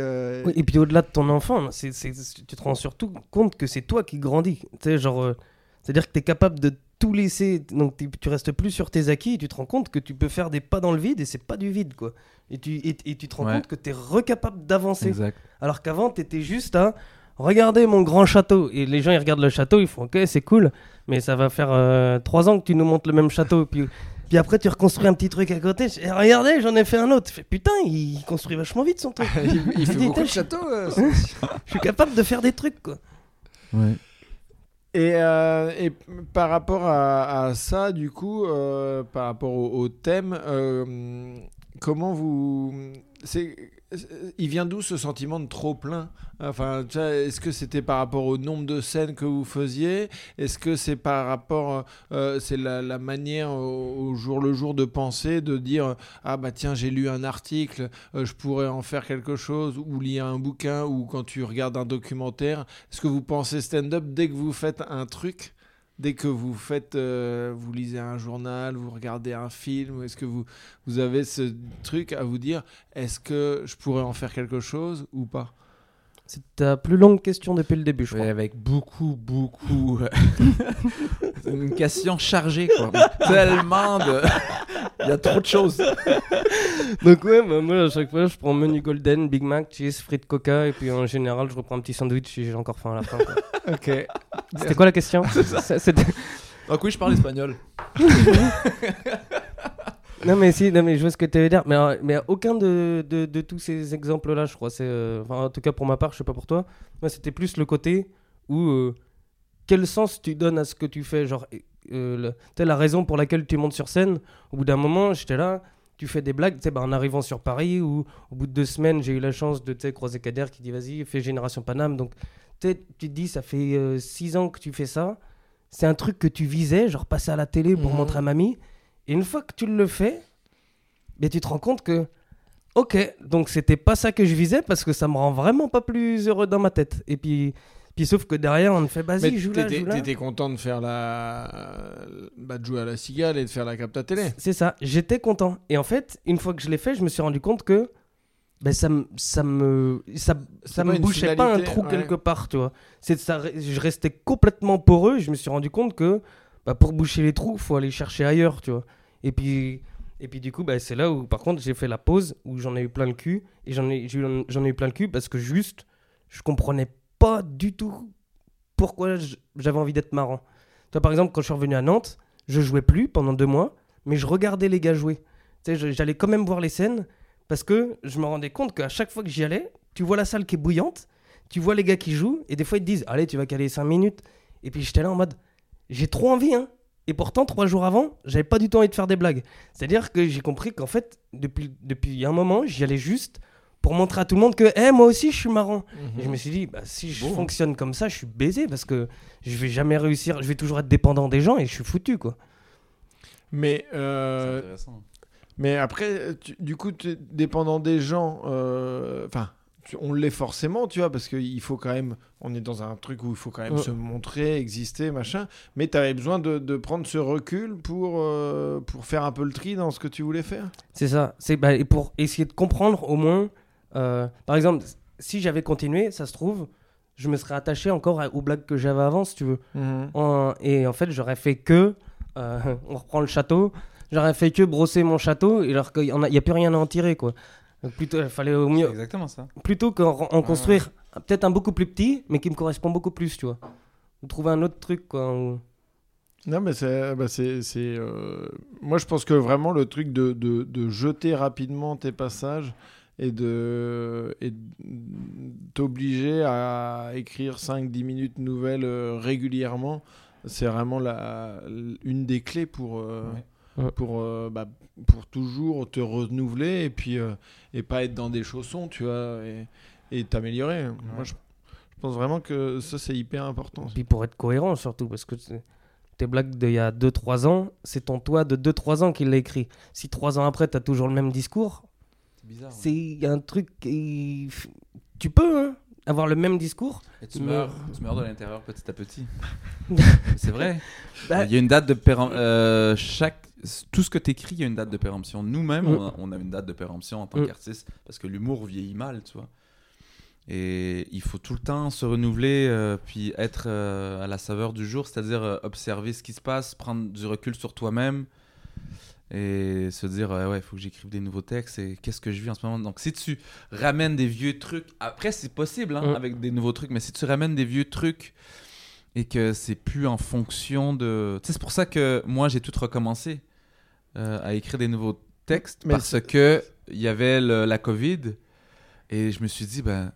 et puis au-delà de ton enfant, c'est- tu te rends surtout compte que c'est toi qui grandis. Tu sais, genre, euh, c'est-à-dire que tu es capable de tout laisser, donc tu restes plus sur tes acquis et tu te rends compte que tu peux faire des pas dans le vide et c'est pas du vide, quoi. Et tu, et, et tu te rends Ouais. compte que tu es recapable d'avancer. Alors qu'avant, tu étais juste à regarder mon grand château. Et les gens, ils regardent le château, ils font ok, c'est cool, mais ça va faire euh, trois ans que tu nous montres le même château. Puis, puis après, tu reconstruis un petit truc à côté. Eh, regardez, j'en ai fait un autre. Putain, il construit vachement vite son truc. il, (laughs) il fait beaucoup de je- châteaux euh, (laughs) Je suis capable de faire des trucs, quoi. Ouais. Et, euh, et par rapport à, à ça, du coup, euh, par rapport au, au thème, euh, comment vous. C'est, il vient d'où ce sentiment de trop plein? Enfin, est-ce que c'était par rapport au nombre de scènes que vous faisiez? Est-ce que c'est par rapport, euh, c'est la, manière au, au jour le jour de penser, de dire ah bah tiens j'ai lu un article, euh, je pourrais en faire quelque chose, ou lire un bouquin, ou quand tu regardes un documentaire, est-ce que vous pensez stand-up dès que vous faites un truc? Dès que vous faites, euh, vous lisez un journal, vous regardez un film, est-ce que vous, vous avez ce truc à vous dire, est-ce que je pourrais en faire quelque chose ou pas? C'est ta plus longue question depuis le début, je crois. avec beaucoup, beaucoup. euh, c'est (laughs) une question chargée, quoi. Tellement de. Il y a trop de choses. Donc ouais, bah, moi à chaque fois, je prends menu golden, Big Mac, cheese, frites, coca, et puis en général, je reprends un petit sandwich si j'ai encore faim à la fin. quoi. (laughs) Ok. C'était quoi la question? Ça, c'était- Donc oui, je parle espagnol. (laughs) Non mais si, non mais je vois ce que tu veux dire, mais, euh, mais aucun de, de, de tous ces exemples-là, je crois, c'est, euh, en tout cas pour ma part, je sais pas pour toi, moi c'était plus le côté où euh, quel sens tu donnes à ce que tu fais? Genre, euh, la raison pour laquelle tu montes sur scène, au bout d'un moment, j'étais là, tu fais des blagues, tu bah, en arrivant sur Paris, ou au bout de deux semaines, j'ai eu la chance de croiser Kader qui dit vas-y, fais Génération Paname. Donc, tu te dis, ça fait euh, six ans que tu fais ça. C'est un truc que tu visais, genre passer à la télé pour Mhm. montrer à mamie. Et une fois que tu le fais, mais tu te rends compte que, ok, donc c'était pas ça que je visais parce que ça me rend vraiment pas plus heureux dans ma tête. Et puis, puis sauf que derrière, on me fait, vas-y, joue là, t'étais joue là. t'étais content de faire la. Bah, de jouer à la cigale et de faire la capta télé. C'est ça, j'étais content. Et en fait, une fois que je l'ai fait, je me suis rendu compte que ben, ça me ça me ça, ça me bouchait pas un trou ouais. quelque part, tu vois. C'est ça je restais complètement poreux, je me suis rendu compte que bah, pour boucher les trous, faut aller chercher ailleurs, tu vois. Et puis et puis du coup, bah, c'est là où par contre, j'ai fait la pause où j'en ai eu plein le cul et j'en ai ai eu plein le cul parce que juste je comprenais pas du tout pourquoi j'avais envie d'être marrant. Toi, par exemple, quand je suis revenu à Nantes, je jouais plus pendant deux mois, mais je regardais les gars jouer. Tu sais, j'allais quand même voir les scènes parce que je me rendais compte qu'à chaque fois que j'y allais, tu vois la salle qui est bouillante, tu vois les gars qui jouent, et des fois ils te disent Allez, tu vas caler 5 minutes. Et puis j'étais là en mode J'ai trop envie, hein. Et pourtant, trois jours avant, j'avais pas du tout envie de faire des blagues. C'est-à-dire que j'ai compris qu'en fait, depuis, depuis un moment, j'y allais juste pour montrer à tout le monde que Eh, moi aussi je suis marrant. Et je me suis dit, bah, si je fonctionne comme ça, je suis baisé parce que je vais jamais réussir, je vais toujours être dépendant des gens et je suis foutu quoi. Mais, C'est euh, intéressant. mais après, tu- du coup, tu es dépendant des gens. euh, Enfin, tu- on l'est forcément, tu vois, parce qu'il faut quand même. On est dans un truc où il faut quand même Ouais. se montrer, exister, machin. Mais tu avais besoin de, de prendre ce recul pour, euh, pour faire un peu le tri dans ce que tu voulais faire? C'est ça. C'est bah, et pour essayer de comprendre au moins. euh, par exemple, si j'avais continué, ça se trouve, je me serais attaché encore à- aux blagues que j'avais avant, si tu veux. En- et en fait, j'aurais fait que. euh, (laughs) on reprend le château. J'aurais fait que brosser mon château, et alors qu'il n'y a, plus rien à en tirer quoi. Donc plutôt, il fallait au mieux, exactement ça. plutôt qu'en en construire peut-être un beaucoup plus petit, mais qui me correspond beaucoup plus, tu vois. Ou trouver un autre truc, quoi. Non, mais c'est. Bah c'est, c'est, euh, Moi, je pense que vraiment le truc de, de, de jeter rapidement tes passages et de et t'obliger à écrire 5-10 minutes nouvelles euh, régulièrement, c'est vraiment la, une des clés pour. euh, Ouais. Pour, euh, bah, pour toujours te renouveler et puis euh, et pas être dans des chaussons tu vois et et t'améliorer moi je, je pense vraiment que ça c'est hyper important Puis pour être cohérent surtout, parce que tes blagues d'il y a 2-3 ans, c'est ton toi de 2-3 ans qui l'a écrit. Si 3 ans après, tu as toujours le même discours, C'est bizarre. ouais. c'est un truc qui... Tu peux hein, avoir le même discours. Et tu Mais- meurs, tu meurs de l'intérieur petit à petit. (laughs) c'est vrai. Bah- Il y a une date de péremption. chaque tout ce que tu écris, il y a une date de péremption. Nous-mêmes, Mm. on, a, on a une date de péremption en tant Mm. qu'artiste parce que l'humour vieillit mal, tu vois. Et il faut tout le temps se renouveler, euh, puis être euh, à la saveur du jour, c'est-à-dire euh, observer ce qui se passe, prendre du recul sur toi-même et se dire euh, ouais, il faut que j'écrive des nouveaux textes et qu'est-ce que je vis en ce moment. Donc si tu ramènes des vieux trucs, après c'est possible hein, Mm. avec des nouveaux trucs, mais si tu ramènes des vieux trucs et que c'est plus en fonction de. Tu sais, c'est pour ça que moi j'ai tout recommencé euh, à écrire des nouveaux textes Mais parce que il y avait le- la Covid et je me suis dit ben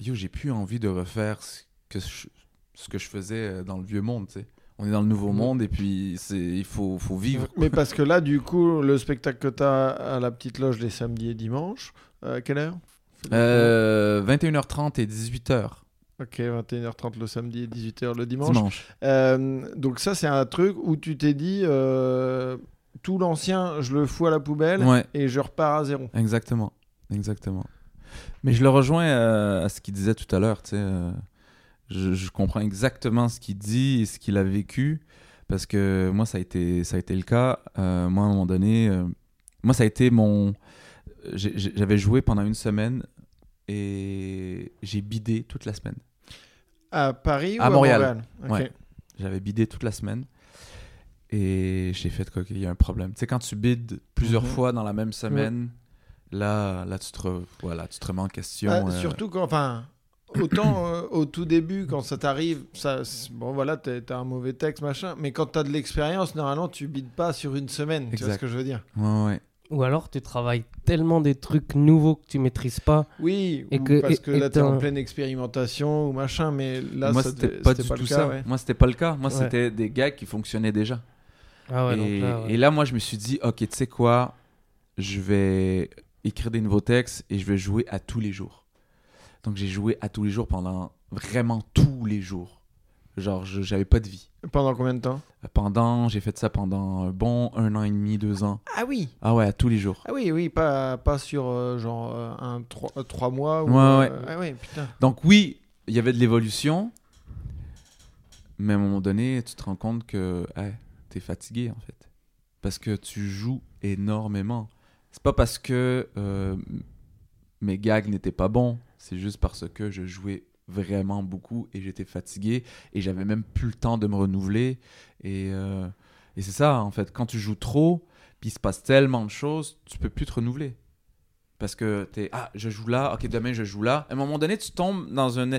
yo j'ai plus envie de refaire ce que je, ce que je faisais euh, dans le vieux monde. Tu sais. On est dans le nouveau monde et puis c'est il faut faut vivre. Mais parce que là, du coup, le spectacle que tu as à la petite loge les samedis et dimanches, euh, à quelle heure? Euh, 21h30 et 18h Ok, 21h30 le samedi et 18h le dimanche. dimanche. Euh, donc ça, c'est un truc où tu t'es dit, euh, tout l'ancien, je le fous à la poubelle Ouais. et je repars à zéro. Exactement, exactement. Mais je le rejoins euh, à ce qu'il disait tout à l'heure. Tu sais, euh, je, je comprends exactement ce qu'il dit et ce qu'il a vécu parce que moi, ça a été, ça a été le cas. Euh, moi, à un moment donné, euh, moi, ça a été mon. J'avais joué pendant une semaine et j'ai bidé toute la semaine. À Paris ou À à Montréal. Montréal, Ok. Ouais. J'avais bidé toute la semaine. Et j'ai fait quoi qu'il y a un problème. Tu sais, quand tu bides plusieurs Mhm. fois dans la même semaine, là, là, tu te, re- voilà, tu te remets en question. Ah, euh, Surtout quand, enfin, autant euh, au tout début, quand ça t'arrive, ça, bon voilà, t'as un mauvais texte, machin, mais quand t'as de l'expérience, normalement, tu bides pas sur une semaine, tu vois Exact. ce que je veux dire Ouais, ouais. Ou alors tu travailles tellement des trucs nouveaux que tu maîtrises pas. Oui, Et ou que- parce que et là, t'es en t'as- pleine expérimentation ou machin, mais là, moi, ça c'était pas du c'était tout le ça. cas, ouais. Moi, c'était pas le cas. Moi, Ouais. c'était des gags qui fonctionnaient déjà. Ah ouais, et, donc là, ouais. et là, moi, je me suis dit, ok, tu sais quoi, je vais écrire des nouveaux textes et je vais jouer à tous les jours. Donc, j'ai joué à tous les jours pendant vraiment tous les jours. Genre, j'avais pas de vie. Pendant combien de temps? Pendant, j'ai fait ça pendant un bon un an et demi, deux ans. Ah oui Ah ouais, à tous les jours. Ah oui, oui, pas, pas sur euh, genre euh, un, trois, euh, trois mois. Ou, Ouais, euh, ouais. Ah oui, putain. Donc oui, il y avait de l'évolution, mais à un moment donné, tu te rends compte que hey, t'es fatigué en fait, parce que tu joues énormément. C'est pas parce que euh, mes gags n'étaient pas bons, c'est juste parce que je jouais vraiment beaucoup et j'étais fatigué et j'avais même plus le temps de me renouveler et, euh, et c'est ça en fait. Quand tu joues trop, puis il se passe tellement de choses, tu peux plus te renouveler. Parce que t'es ah je joue là, ok demain je joue là. À un moment donné, tu tombes dans un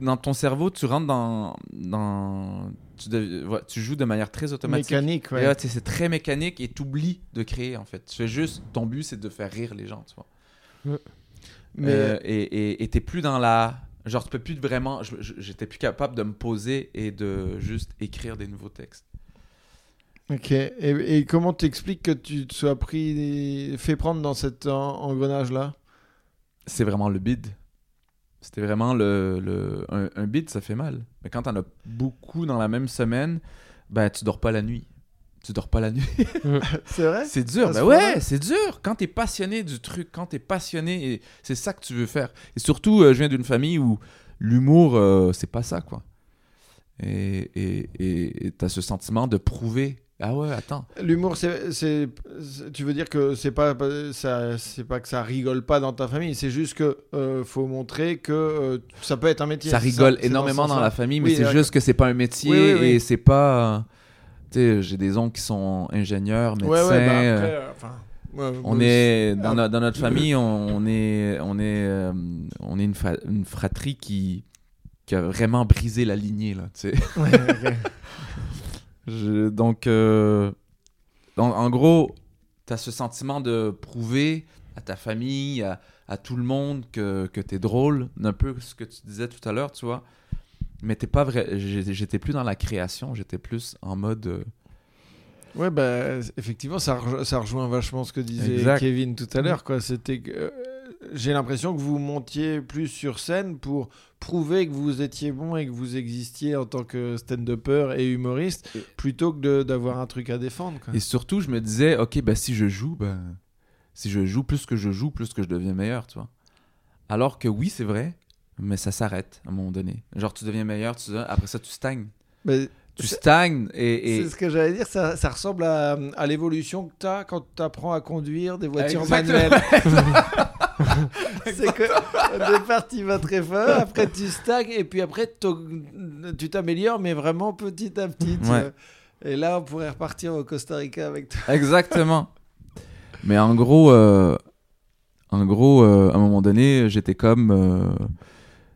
dans ton cerveau, tu rentres dans dans tu, ouais, tu joues de manière très automatique. Mécanique, ouais. tu c'est très mécanique et t'oublies de créer en fait. Tu fais juste ton but c'est de faire rire les gens, tu vois. Mais Euh, et t'es plus dans la genre tu peux plus vraiment j'étais plus capable de me poser et de juste écrire des nouveaux textes. Ok. Et, et comment t'expliques que tu te sois pris, fait prendre dans cet en- engrenage-là? C'est vraiment le bid. C'était vraiment le, le un, un bid ça fait mal. Mais quand t'en as beaucoup dans la même semaine, ben tu dors pas la nuit. Tu dors pas la nuit. (laughs) C'est vrai? C'est dur, ben ouais, c'est dur. Quand t'es passionné du truc, quand t'es passionné, et c'est ça que tu veux faire. Et surtout, euh, je viens d'une famille où l'humour, euh, c'est pas ça, quoi. Et et t'as ce sentiment de prouver. Ah ouais, attends. L'humour, c'est, tu veux dire que c'est pas, pas- ça, c'est pas que ça rigole pas dans ta famille, c'est juste que euh, faut montrer que euh, ça peut être un métier. ça rigole énormément dans, la famille, mais Oui, c'est juste que c'est pas un métier Oui, oui, oui. et c'est pas. Euh, Tu j'ai des oncles qui sont ingénieurs, médecins. Ouais, ouais, bah euh, après, euh, enfin, ouais, On est dans, Ah. no- dans notre famille, on, on est on est euh, on est une, fra- une fratrie qui qui a vraiment brisé la lignée là. Tu sais. (laughs) Je- donc euh, en, en gros, tu as ce sentiment de prouver à ta famille, à, à tout le monde que que t'es drôle, un peu ce que tu disais tout à l'heure, tu vois. Mais t'es pas vrai. J'étais plus dans la création, j'étais plus en mode. euh, Ouais, bah, effectivement, ça, ça rejoint vachement ce que disait Exact. Kevin tout à l'heure. quoi. C'était que, euh, j'ai l'impression que vous montiez plus sur scène pour prouver que vous étiez bon et que vous existiez en tant que stand-upper et humoriste, plutôt que d'avoir un truc à défendre. Quoi. Et surtout, je me disais, ok, ben si je joue, ben si je joue, plus que je joue, plus que je deviens meilleur, tu vois. Alors que oui, c'est vrai, mais ça s'arrête à un moment donné. Genre, tu deviens meilleur, tu après ça, tu stagnes. Mais Tu stagnes et. et- C'est ce que j'allais dire, ça, ça ressemble à, à l'évolution que tu as quand tu apprends à conduire des voitures Exactement. manuelles. (laughs) (laughs) C'est que au départ, tu vas très fort, après tu stagnes, et puis après tu t'améliores, mais vraiment petit à petit. Ouais. Et là, on pourrait repartir au Costa Rica avec toi. Exactement. Mais en gros, euh, en gros, euh, à un moment donné, j'étais comme, euh,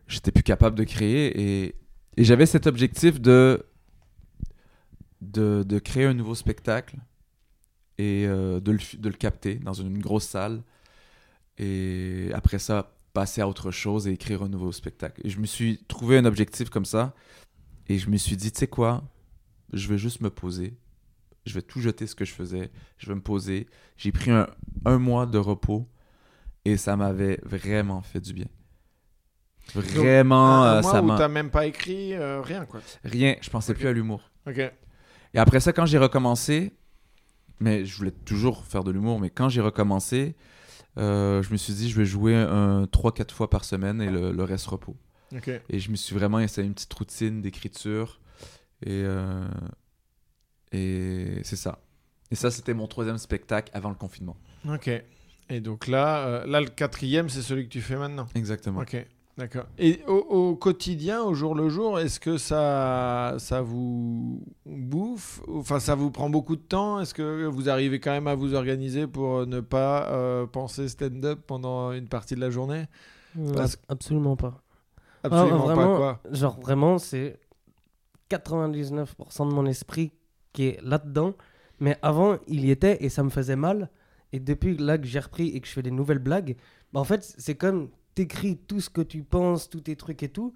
j'étais plus capable de créer et, j'avais cet objectif de, de, créer un nouveau spectacle et euh, de, le, de le capter dans une grosse salle et après ça passer à autre chose et écrire un nouveau spectacle. Et je me suis trouvé un objectif comme ça et je me suis dit, tu sais quoi, je vais juste me poser je vais tout jeter ce que je faisais, je vais me poser. J'ai pris un, un mois de repos et ça m'avait vraiment fait du bien. Vraiment, un euh, mois ça m'a. t'as même pas écrit euh, rien, quoi. Rien, je pensais plus à l'humour. Ok. Et après ça, quand j'ai recommencé, mais je voulais toujours faire de l'humour, mais quand j'ai recommencé, euh, je me suis dit, je vais jouer un 3-4 fois par semaine et le, le reste repos. Ok. Et je me suis vraiment installé une petite routine d'écriture. Et, euh, et c'est ça. Et ça, c'était mon troisième spectacle avant le confinement. Ok. Et donc là, euh, là, le quatrième, c'est celui que tu fais maintenant. Exactement. Ok, d'accord. Et au, au quotidien, au jour le jour, est-ce que ça, ça vous bouffe? Enfin, ça vous prend beaucoup de temps? Est-ce que vous arrivez quand même à vous organiser pour ne pas euh, penser stand-up pendant une partie de la journée? Parce- Ab- Absolument pas. Absolument Ah, pas, quoi? Genre vraiment, c'est 99% de mon esprit qui est là-dedans. Mais avant, il y était et ça me faisait mal. Et depuis là que j'ai repris et que je fais des nouvelles blagues, bah en fait, c'est comme t'écris tout ce que tu penses, tous tes trucs et tout.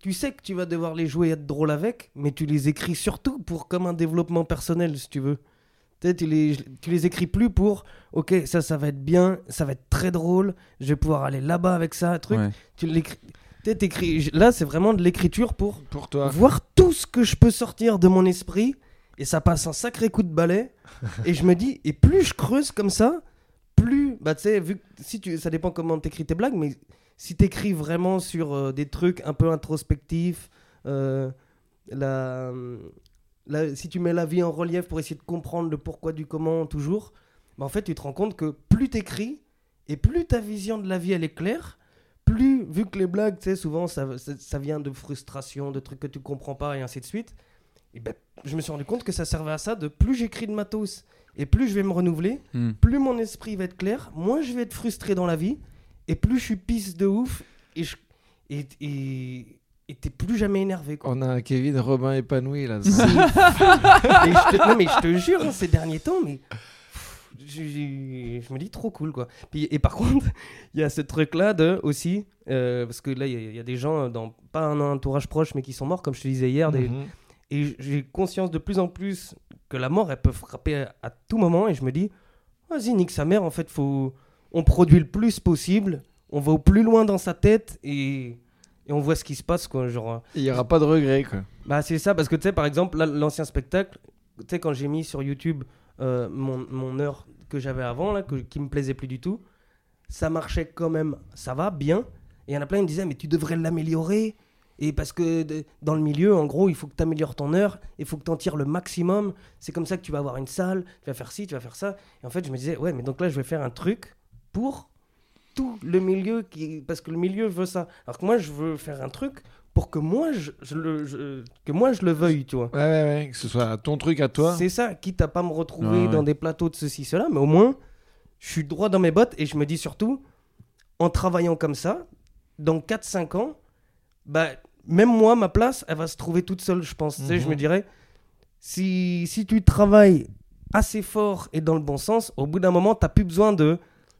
Tu sais que tu vas devoir les jouer et être drôle avec, mais tu les écris surtout pour comme un développement personnel, si tu veux. Tu sais, tu les, tu les écris plus pour, ok, ça, ça va être bien, ça va être très drôle, je vais pouvoir aller là-bas avec ça, truc. Ouais. Tu l'écris. t'écris- Là, c'est vraiment de l'écriture pour Pour toi. voir tout ce que je peux sortir de mon esprit et ça passe un sacré coup de balai (laughs) et je me dis et plus je creuse comme ça plus bah tu sais vu que si tu ça dépend comment t'écris tes blagues mais si t'écris vraiment sur euh, des trucs un peu introspectifs euh, la, la- si tu mets la vie en relief pour essayer de comprendre le pourquoi du comment toujours bah en fait tu te rends compte que plus t'écris et plus ta vision de la vie elle est claire plus, vu que les blagues, tu sais, souvent, ça, ça, ça vient de frustration, de trucs que tu comprends pas, et ainsi de suite, et ben, je me suis rendu compte que ça servait à ça, de plus j'écris de matos, et plus je vais me renouveler, Hmm. plus mon esprit va être clair, moins je vais être frustré dans la vie, et plus je suis pisse de ouf, et je- et et- et t'es plus jamais énervé, quoi. On a un Kevin Robin épanoui là. (laughs) Et je te, non, mais je te jure, hein, ces derniers temps, mais je, je- je me dis trop cool quoi. Puis, et par contre, il y a ce truc là de aussi, euh, parce que là il y, a- il y a des gens dans pas un entourage proche mais qui sont morts, comme je te disais hier, des- Mhm. et j'ai conscience de plus en plus que la mort elle peut frapper à, tout moment et je me dis, vas-y nique sa mère, en fait faut, on produit le plus possible, on va au plus loin dans sa tête et, et on voit ce qui se passe quoi, genre. Il n'y aura pas de regret quoi. Bah c'est ça, parce que tu sais, par exemple, l'ancien spectacle, tu sais, quand j'ai mis sur YouTube euh, mon, mon heure que j'avais avant, là, que, qui me plaisait plus du tout, ça marchait quand même, ça va bien. Et il y en a plein qui me disaient, mais tu devrais l'améliorer. Et parce que dans le milieu, en gros, il faut que tu améliores ton heure, il faut que tu en tires le maximum. C'est comme ça que tu vas avoir une salle, tu vas faire ci, tu vas faire ça. Et en fait, je me disais, ouais, mais donc là, je vais faire un truc pour tout le milieu, qui... parce que le milieu veut ça. Alors que moi, je veux faire un truc pour que moi, je, je le, je- que moi, je le veuille, tu vois. Ouais, ouais, ouais. Que ce soit ton truc à toi. C'est ça, quitte à pas me retrouver Ouais, ouais. dans des plateaux de ceci, cela, mais au moins, je suis droit dans mes bottes et je me dis surtout, en travaillant comme ça, dans 4-5 ans, bah, même moi, ma place, elle va se trouver toute seule, je pense. Tu sais, je Mhm. me dirais, si, si tu travailles assez fort et dans le bon sens, au bout d'un moment, tu plus besoin de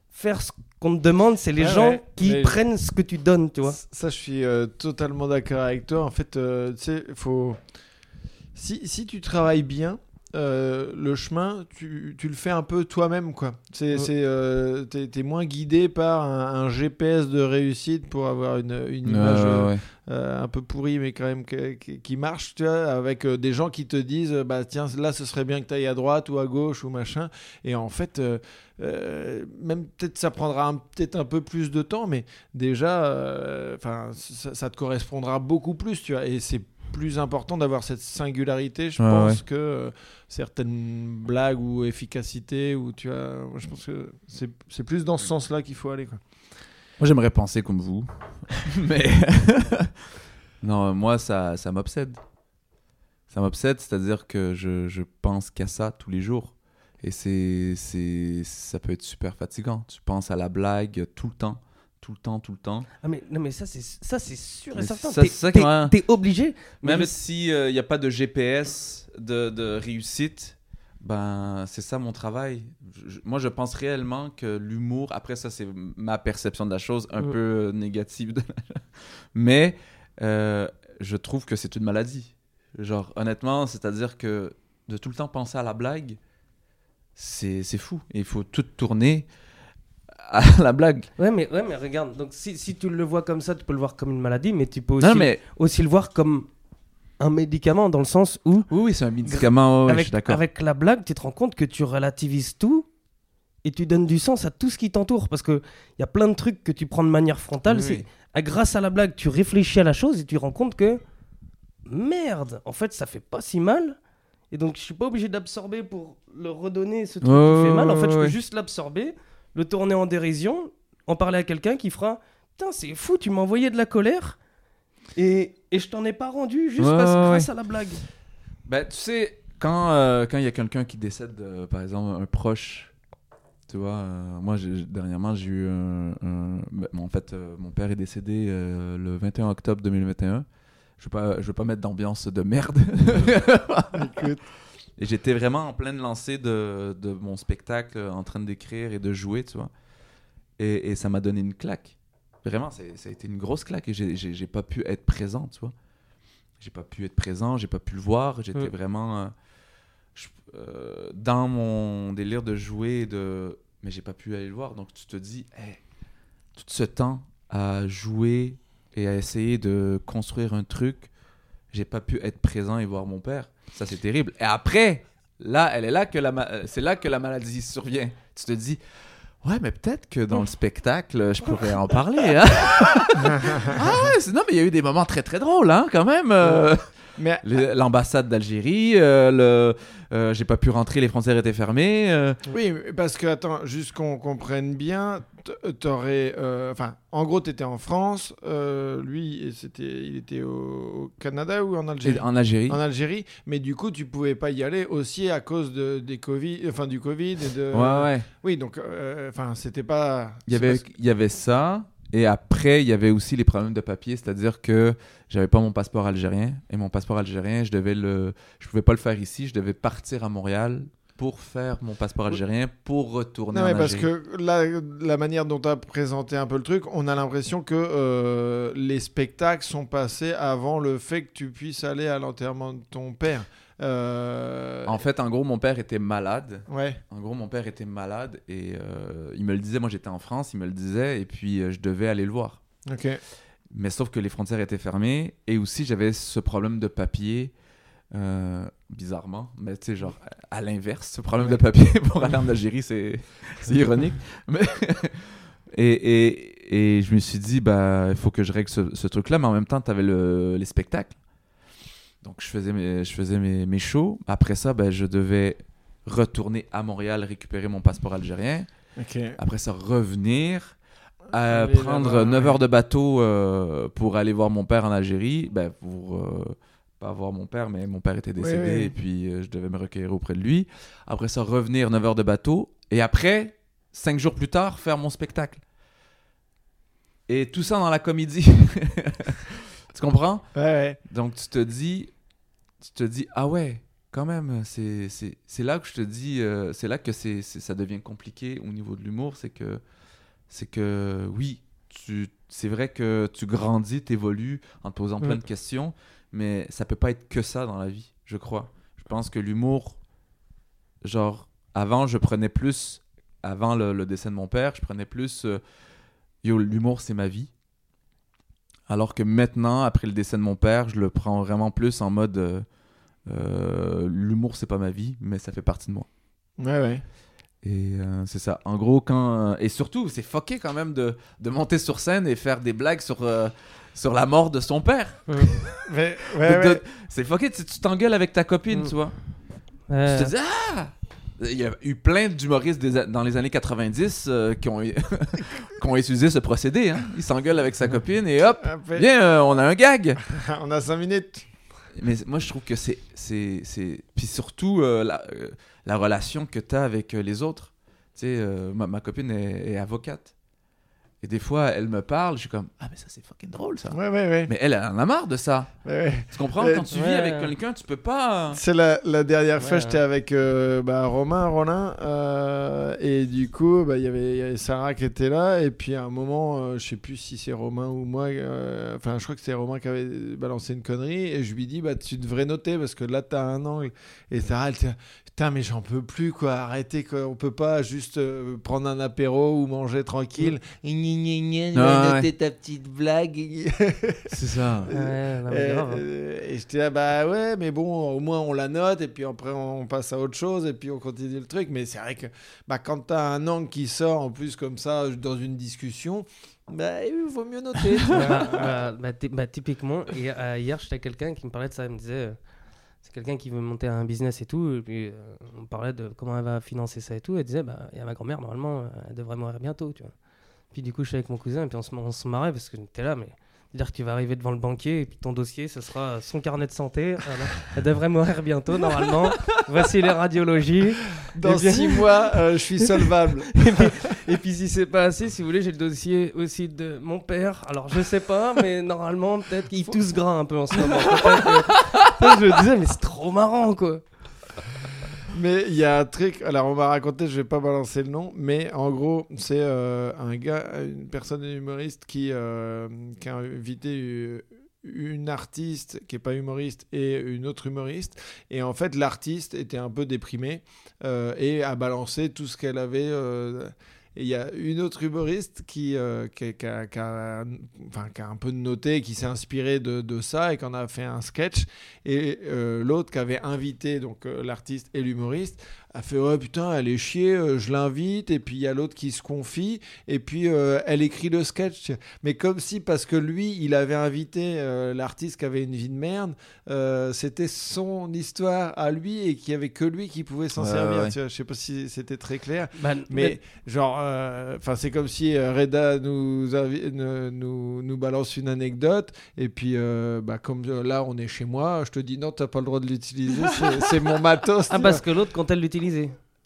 faire ce qu'on te demande, c'est les gens ouais, qui mais- prennent ce que tu donnes, tu vois. Ça, je suis euh, totalement d'accord avec toi. En fait, euh, tu sais, faut. Si, si tu travailles bien, euh, le chemin, tu, tu le fais un peu toi-même, quoi. C'est, Ouais. euh, t'es, moins guidé par un, un GPS de réussite pour avoir une, une image euh, ouais. un peu pourrie, mais quand même que- qui, qui marche, tu vois, avec des gens qui te disent, bah tiens, là, ce serait bien que tu ailles à droite ou à gauche ou machin. Et en fait, même peut-être ça prendra peut-être un peu plus de temps, mais déjà, enfin, ça, ça te correspondra beaucoup plus, tu vois. Et c'est plus important d'avoir cette singularité, je Ouais, pense, que euh, certaines blagues ou efficacité, ou tu vois, moi, je pense que c'est c'est plus dans ce sens-là qu'il faut aller, quoi. Moi, j'aimerais penser comme vous. (laughs) Mais. (laughs) non, moi, ça, ça m'obsède. Ça m'obsède, c'est-à-dire que je, je pense qu'à ça tous les jours. Et c'est, c'est, ça peut être super fatigant. Tu penses à la blague tout le temps. Tout le temps, tout le temps. Ah mais, non, mais ça, c'est ça, c'est sûr et certain. ça, T'es- c'est ça T'es t'es obligé. Même s'il n'y a pas de GPS de, de réussite, ben, c'est ça mon travail. Je- moi, je pense réellement que l'humour, après ça, c'est ma perception de la chose, un Mm. peu euh, négative. de la- (laughs) Mais euh, je trouve que c'est une maladie. Genre, honnêtement, c'est-à-dire que de tout le temps penser à la blague, c'est c'est fou. Et il faut tout tourner à (laughs) la blague. Ouais, mais, ouais, mais regarde, donc si, si tu le vois comme ça, tu peux le voir comme une maladie, mais tu peux aussi, Non, mais aussi le voir comme un médicament, dans le sens où, oui, oui, c'est un médicament, ouais, je avec, suis d'accord. avec la blague, tu te rends compte que tu relativises tout et tu donnes du sens à tout ce qui t'entoure. Parce qu'il y a plein de trucs que tu prends de manière frontale. Oui, c'est- Grâce à la blague, tu réfléchis à la chose et tu te rends compte que merde, en fait, ça fait pas si mal. Et donc, je suis pas obligé d'absorber pour le redonner ce truc qui fait mal. En fait, je peux ouais. juste l'absorber, le tourner en dérision, en parler à quelqu'un qui fera Putain, c'est fou, tu m'as envoyé de la colère et, et je t'en ai pas rendu juste Ouais, parce que ouais, grâce ouais. à la blague. Ben, tu sais, quand euh, quand il y a quelqu'un qui décède, euh, par exemple, un proche, tu vois, euh, moi, dernièrement, j'ai eu un. un- ben, en fait, euh, mon père est décédé euh, le 21 octobre 2021. Je veux pas, je veux pas mettre d'ambiance de merde. (laughs) (laughs) Et j'étais vraiment en pleine lancée de, de mon spectacle, en train d'écrire et de jouer, tu vois. Et, et ça m'a donné une claque. Vraiment, ça a été une grosse claque et j'ai- pas pu être présent, tu vois. J'ai pas pu être présent, j'ai pas pu le voir. J'étais vraiment euh, je- euh, dans mon délire de jouer, de... mais j'ai pas pu aller le voir. Donc tu te dis, Hey, tout ce temps à jouer et à essayer de construire un truc, j'ai pas pu être présent et voir mon père. Ça, c'est terrible. Et après, là, elle est là que la euh, c'est là que la maladie survient. Tu te dis, ouais, mais peut-être que dans le spectacle, je pourrais en parler. hein. (laughs) ah ouais, non, mais il y a eu des moments très très drôles, hein, quand même. euh, Mais L'ambassade d'Algérie, euh, le, euh, j'ai pas pu rentrer, les frontières étaient fermées. euh, Oui, parce que, attends, juste qu'on comprenne bien, t'aurais. euh, Enfin, en gros, t'étais en France, euh, lui, c'était, il était au, Canada ou en Algérie? En Algérie. En Algérie, mais du coup, tu pouvais pas y aller aussi à cause de, des COVID, enfin, du Covid et de. Ouais, ouais. Oui, donc, euh, enfin, c'était pas. Il y, avait, c'est il y avait ça. Et après, il y avait aussi les problèmes de papier, c'est-à-dire que j'avais pas mon passeport algérien. Et mon passeport algérien, je devais le, je pouvais pas le faire ici. Je devais partir à Montréal pour faire mon passeport algérien pour retourner Non, en mais parce Algérie. que la, la manière dont tu as présenté un peu le truc, on a l'impression que euh, les spectacles sont passés avant le fait que tu puisses aller à l'enterrement de ton père. Euh, En fait, en gros, mon père était malade. Ouais. En gros, mon père était malade et euh, il me le disait. Moi, j'étais en France, il me le disait et puis euh, je devais aller le voir. Ok. Mais sauf que les frontières étaient fermées et aussi j'avais ce problème de papier, bizarrement, mais tu sais, genre à l'inverse, ce problème de papier (laughs) pour aller en Algérie, c'est c'est ironique. Mais (laughs) et, et, et je me suis dit, bah, il faut que je règle ce, ce truc-là, mais en même temps, tu avais le, les spectacles. Donc je faisais mes, je faisais mes, mes shows. Après ça, ben, je devais retourner à Montréal récupérer mon passeport algérien. Après ça, revenir, à Aller prendre là-bas, 9 ouais. heures de bateau euh, pour aller voir mon père en Algérie. Ben, pour euh, pas voir mon père, mais mon père était décédé Oui, oui. et puis euh, je devais me recueillir auprès de lui. Après ça, revenir 9 heures de bateau. Et après, 5 jours plus tard, faire mon spectacle. Et tout ça dans la comédie. (laughs) tu comprends? Ouais, ouais. Donc tu te dis, tu te dis ah ouais, quand même, c'est là que je te dis, euh, c'est là que c'est c'est- ça devient compliqué au niveau de l'humour, c'est que c'est que oui, tu c'est vrai que tu grandis, t'évolues en te posant plein de questions, mais ça peut pas être que ça dans la vie, je crois. Je pense que l'humour, genre avant je prenais plus, avant le, le décès de mon père, je prenais plus, euh, yo l'humour c'est ma vie. Alors que maintenant, après le décès de mon père, je le prends vraiment plus en mode euh, euh, l'humour, c'est pas ma vie, mais ça fait partie de moi. Ouais, ouais. Et euh, c'est ça. En gros, quand. et surtout, c'est fucké quand même de, de monter sur scène et faire des blagues sur, euh, sur la mort de son père. (laughs) (laughs) Mais, De- ouais, de- ouais. C'est fucké, tu tu t'engueules avec ta copine, Mm. tu vois. Ouais. Tu te dis, ah Il y a eu plein d'humoristes des dans les années 90 euh, qui, ont, qui (laughs) ont utilisé ce procédé. Hein. Il s'engueule avec sa copine et hop, Après, viens, euh, on a un gag. (laughs) on a 5 minutes. Mais moi, je trouve que c'est. c'est, c'est... Puis surtout, euh, la, euh, la relation que tu as avec les autres. Tu sais, ma, ma copine est, est avocate. Et des fois, elle me parle, je suis comme Ah, mais ça, c'est fucking drôle, ça. Ouais, ouais, ouais. Mais elle, elle en a marre de ça. ouais, ouais. Tu comprends? Mais- Quand tu vis avec quelqu'un, tu peux pas. C'est la, la dernière fois, Ouais, j'étais avec euh, bah, Romain, Rollin, euh, et du coup, bah, il y avait- y avait Sarah qui était là, et puis à un moment, euh, je sais plus si c'est Romain ou moi, euh, enfin, je crois que c'est Romain qui avait balancé une connerie, et je lui dis, bah, tu devrais noter, parce que là, t'as un angle. Et Sarah, elle putain, mais j'en peux plus, quoi, arrêtez, quoi, on peut pas juste euh, prendre un apéro ou manger tranquille. Gna, gna, gna, Ah, noter ouais. ta petite blague. (laughs) C'est ça. Ouais, non, mais Et, grave. hein. euh, et j'étais là, bah ouais, mais bon, au moins on la note, et puis après on passe à autre chose, et puis on continue le truc. Mais c'est vrai que bah, quand t'as un angle qui sort en plus comme ça dans une discussion, bah il vaut mieux noter. (laughs) bah, bah, bah, bah, typiquement, et, euh, hier, j'étais avec quelqu'un qui me parlait de ça. Il me disait euh, c'est quelqu'un qui veut monter un business et tout. Et puis, euh, on parlait de comment elle va financer ça et tout. Elle disait bah, il y a ma grand-mère, normalement, elle devrait mourir bientôt. Tu vois. Puis, du coup, je suis avec mon cousin et puis on se, on se marrait parce que j'étais là, mais. C'est-à-dire que tu vas arriver devant le banquier et puis ton dossier, ce sera son carnet de santé. Voilà. Elle devrait mourir bientôt, normalement. Voici les radiologies. Dans Eh bien- six mois, euh, je suis solvable. (laughs) Et puis, et puis si c'est pas assez, si vous voulez, j'ai le dossier aussi de mon père. Alors je sais pas, mais normalement peut-être qu'il tousse gras un peu en ce moment. Que- je me disais, mais c'est trop marrant quoi. Mais il y a un truc, alors on m'a raconté, je vais pas balancer le nom, mais en gros, c'est euh, un gars, une personne humoriste qui, euh, qui a invité une artiste qui est pas humoriste et une autre humoriste. Et en fait, l'artiste était un peu déprimé euh, et a balancé tout ce qu'elle avait. Il y a une autre humoriste qui, a, un peu noté, qui s'est inspiré de, de ça et qui en a fait un sketch. Et euh, l'autre qui avait invité donc euh, l'artiste et l'humoriste a fait ouais putain elle est chier, euh, je l'invite et puis il y a l'autre qui se confie et puis euh, elle écrit le sketch. Mais comme si parce que lui il avait invité euh, l'artiste qui avait une vie de merde, euh, c'était son histoire à lui et qu'il y avait que lui qui pouvait s'en servir. ouais. Tu vois, je sais pas si c'était très clair. Bah, Mais genre, enfin, c'est comme si Reda nous, nous, nous balance une anecdote, et puis, euh, bah, comme là, on est chez moi, je te dis non, t'as pas le droit de l'utiliser, c'est- (laughs) mon matos. Ah, parce que l'autre, quand elle l'utilisait.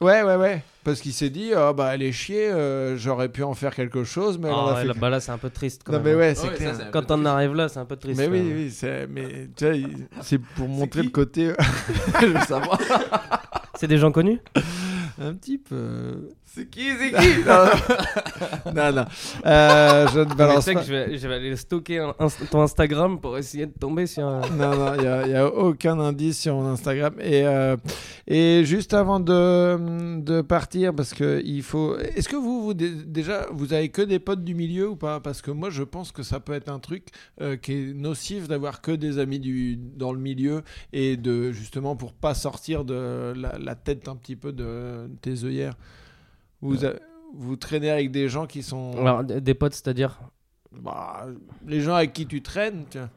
Ouais, ouais, ouais. Parce qu'il s'est dit, ah bah, elle est chier, euh, j'aurais pu en faire quelque chose, mais Ah a ouais, fait là, bah là, c'est un peu triste. Quand Non, même, mais ouais, c'est Ouais, ça, clair. c'est un Quand peu on arrive là, c'est un peu triste. mais oui, ouais. oui, c'est- mais tu vois, il- c'est pour montrer qui le côté (laughs) Je veux savoir. C'est des gens connus? Un petit peu. C'est qui C'est qui? (laughs) Non, non. Euh, je ne balance pas. que je vais, je vais aller stocker un- un- ton Instagram pour essayer de tomber sur un... Non, non, il n'y a, aucun indice sur mon Instagram. Et, euh, et juste avant de, de partir, parce que il faut. Est-ce que vous, vous, dé- déjà, vous avez que des potes du milieu ou pas? Parce que moi, je pense que ça peut être un truc euh, qui est nocif d'avoir que des amis du, dans le milieu et de justement pour pas sortir de la, la tête un petit peu de tes œillères. Vous, a- vous traînez avec des gens qui sont. Alors, des potes, c'est-à-dire? Bah, les gens avec qui tu traînes, vois.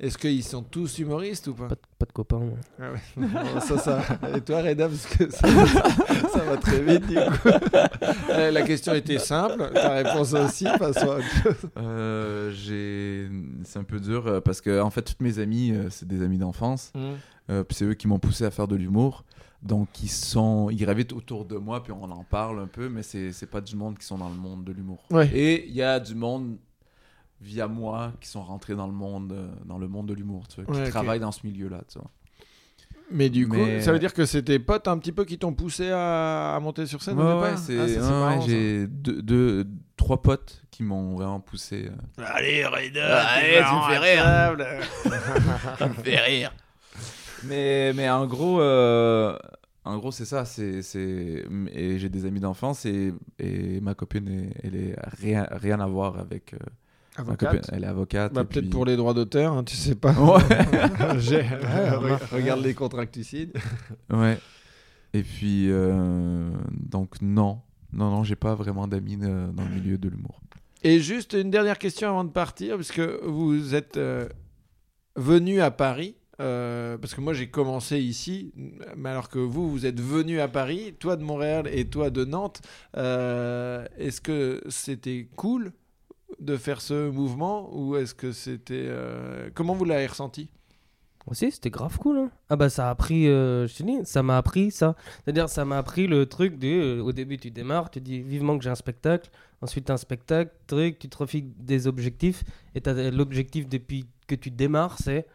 Est-ce qu'ils sont tous humoristes ou pas pas de, pas de copains. moi. ah ouais. (laughs) Bon, ça, ça. Et toi, Reda, parce que ça, ça- (laughs) ça va très vite, du coup. Euh, La question était simple, ta réponse aussi, passons à autre chose. Euh, j'ai... C'est un peu dur euh, parce que en fait, toutes mes amies, c'est des amis d'enfance. Euh, puis c'est eux qui m'ont poussé à faire de l'humour. Donc ils sont, ils gravitent autour de moi, puis on en parle un peu, mais c'est c'est pas du monde qui sont dans le monde de l'humour. Ouais. Et il y a du monde via moi qui sont rentrés dans le monde, euh, dans le monde de l'humour, tu vois, qui Ouais, ok. travaillent dans ce milieu-là, tu vois. Mais du coup, Mais- ça veut dire que c'est tes potes un petit peu qui t'ont poussé à, à monter sur scène Ouais, c'est, Ah, ouais, j'ai deux, deux- trois potes qui m'ont vraiment poussé. euh. Allez, Reda, Allez, t'es (laughs) (laughs) tu me fais rire. table. fait rire. Mais, mais en gros, euh, en gros c'est ça. C'est, c'est... Et j'ai des amis d'enfance et, et ma copine, est- elle est rien, rien à voir avec. euh, Avocate. copine. Elle est avocate. Bah, peut-être puis- pour les droits d'auteur, hein, tu sais pas. (laughs) (laughs) Ouais. Regarde les contrats que tu signes. (laughs) ouais. Et puis, euh, donc, non. Non, non, j'ai pas vraiment d'amis euh, dans le milieu de l'humour. Et juste une dernière question avant de partir, parce que vous êtes euh, venu à Paris. euh, parce que moi j'ai commencé ici, mais alors que vous, vous êtes venu à Paris, toi de Montréal et toi de Nantes. euh, est-ce que c'était cool de faire ce mouvement ou est-ce que c'était euh, comment vous l'avez ressenti? Aussi, c'était grave cool. hein. Ah bah ça a appris, euh, je te dis, ça m'a appris ça. C'est-à-dire, ça m'a appris le truc de, euh, au début tu démarres, tu dis vivement que j'ai un spectacle, ensuite un spectacle, truc, tu te refixes des objectifs, et t'as l'objectif depuis que tu démarres, c'est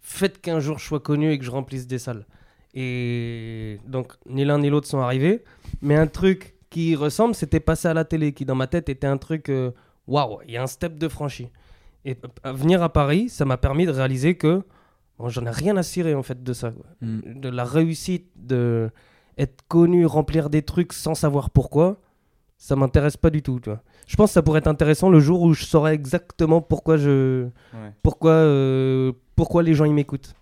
faites qu'un jour je sois connu et que je remplisse des salles. Et donc, ni l'un ni l'autre sont arrivés, mais un truc qui ressemble, c'était passer à la télé, qui dans ma tête était un truc, euh, waouh, il y a un step de franchi. Et euh, venir à Paris, ça m'a permis de réaliser que Bon, j'en ai rien à cirer en fait de ça. Mm. De la réussite, de être connu, remplir des trucs sans savoir pourquoi, ça m'intéresse pas du tout. Tu vois. Je pense que ça pourrait être intéressant le jour où je saurais exactement pourquoi je, pourquoi, euh, pourquoi les gens ils m'écoutent.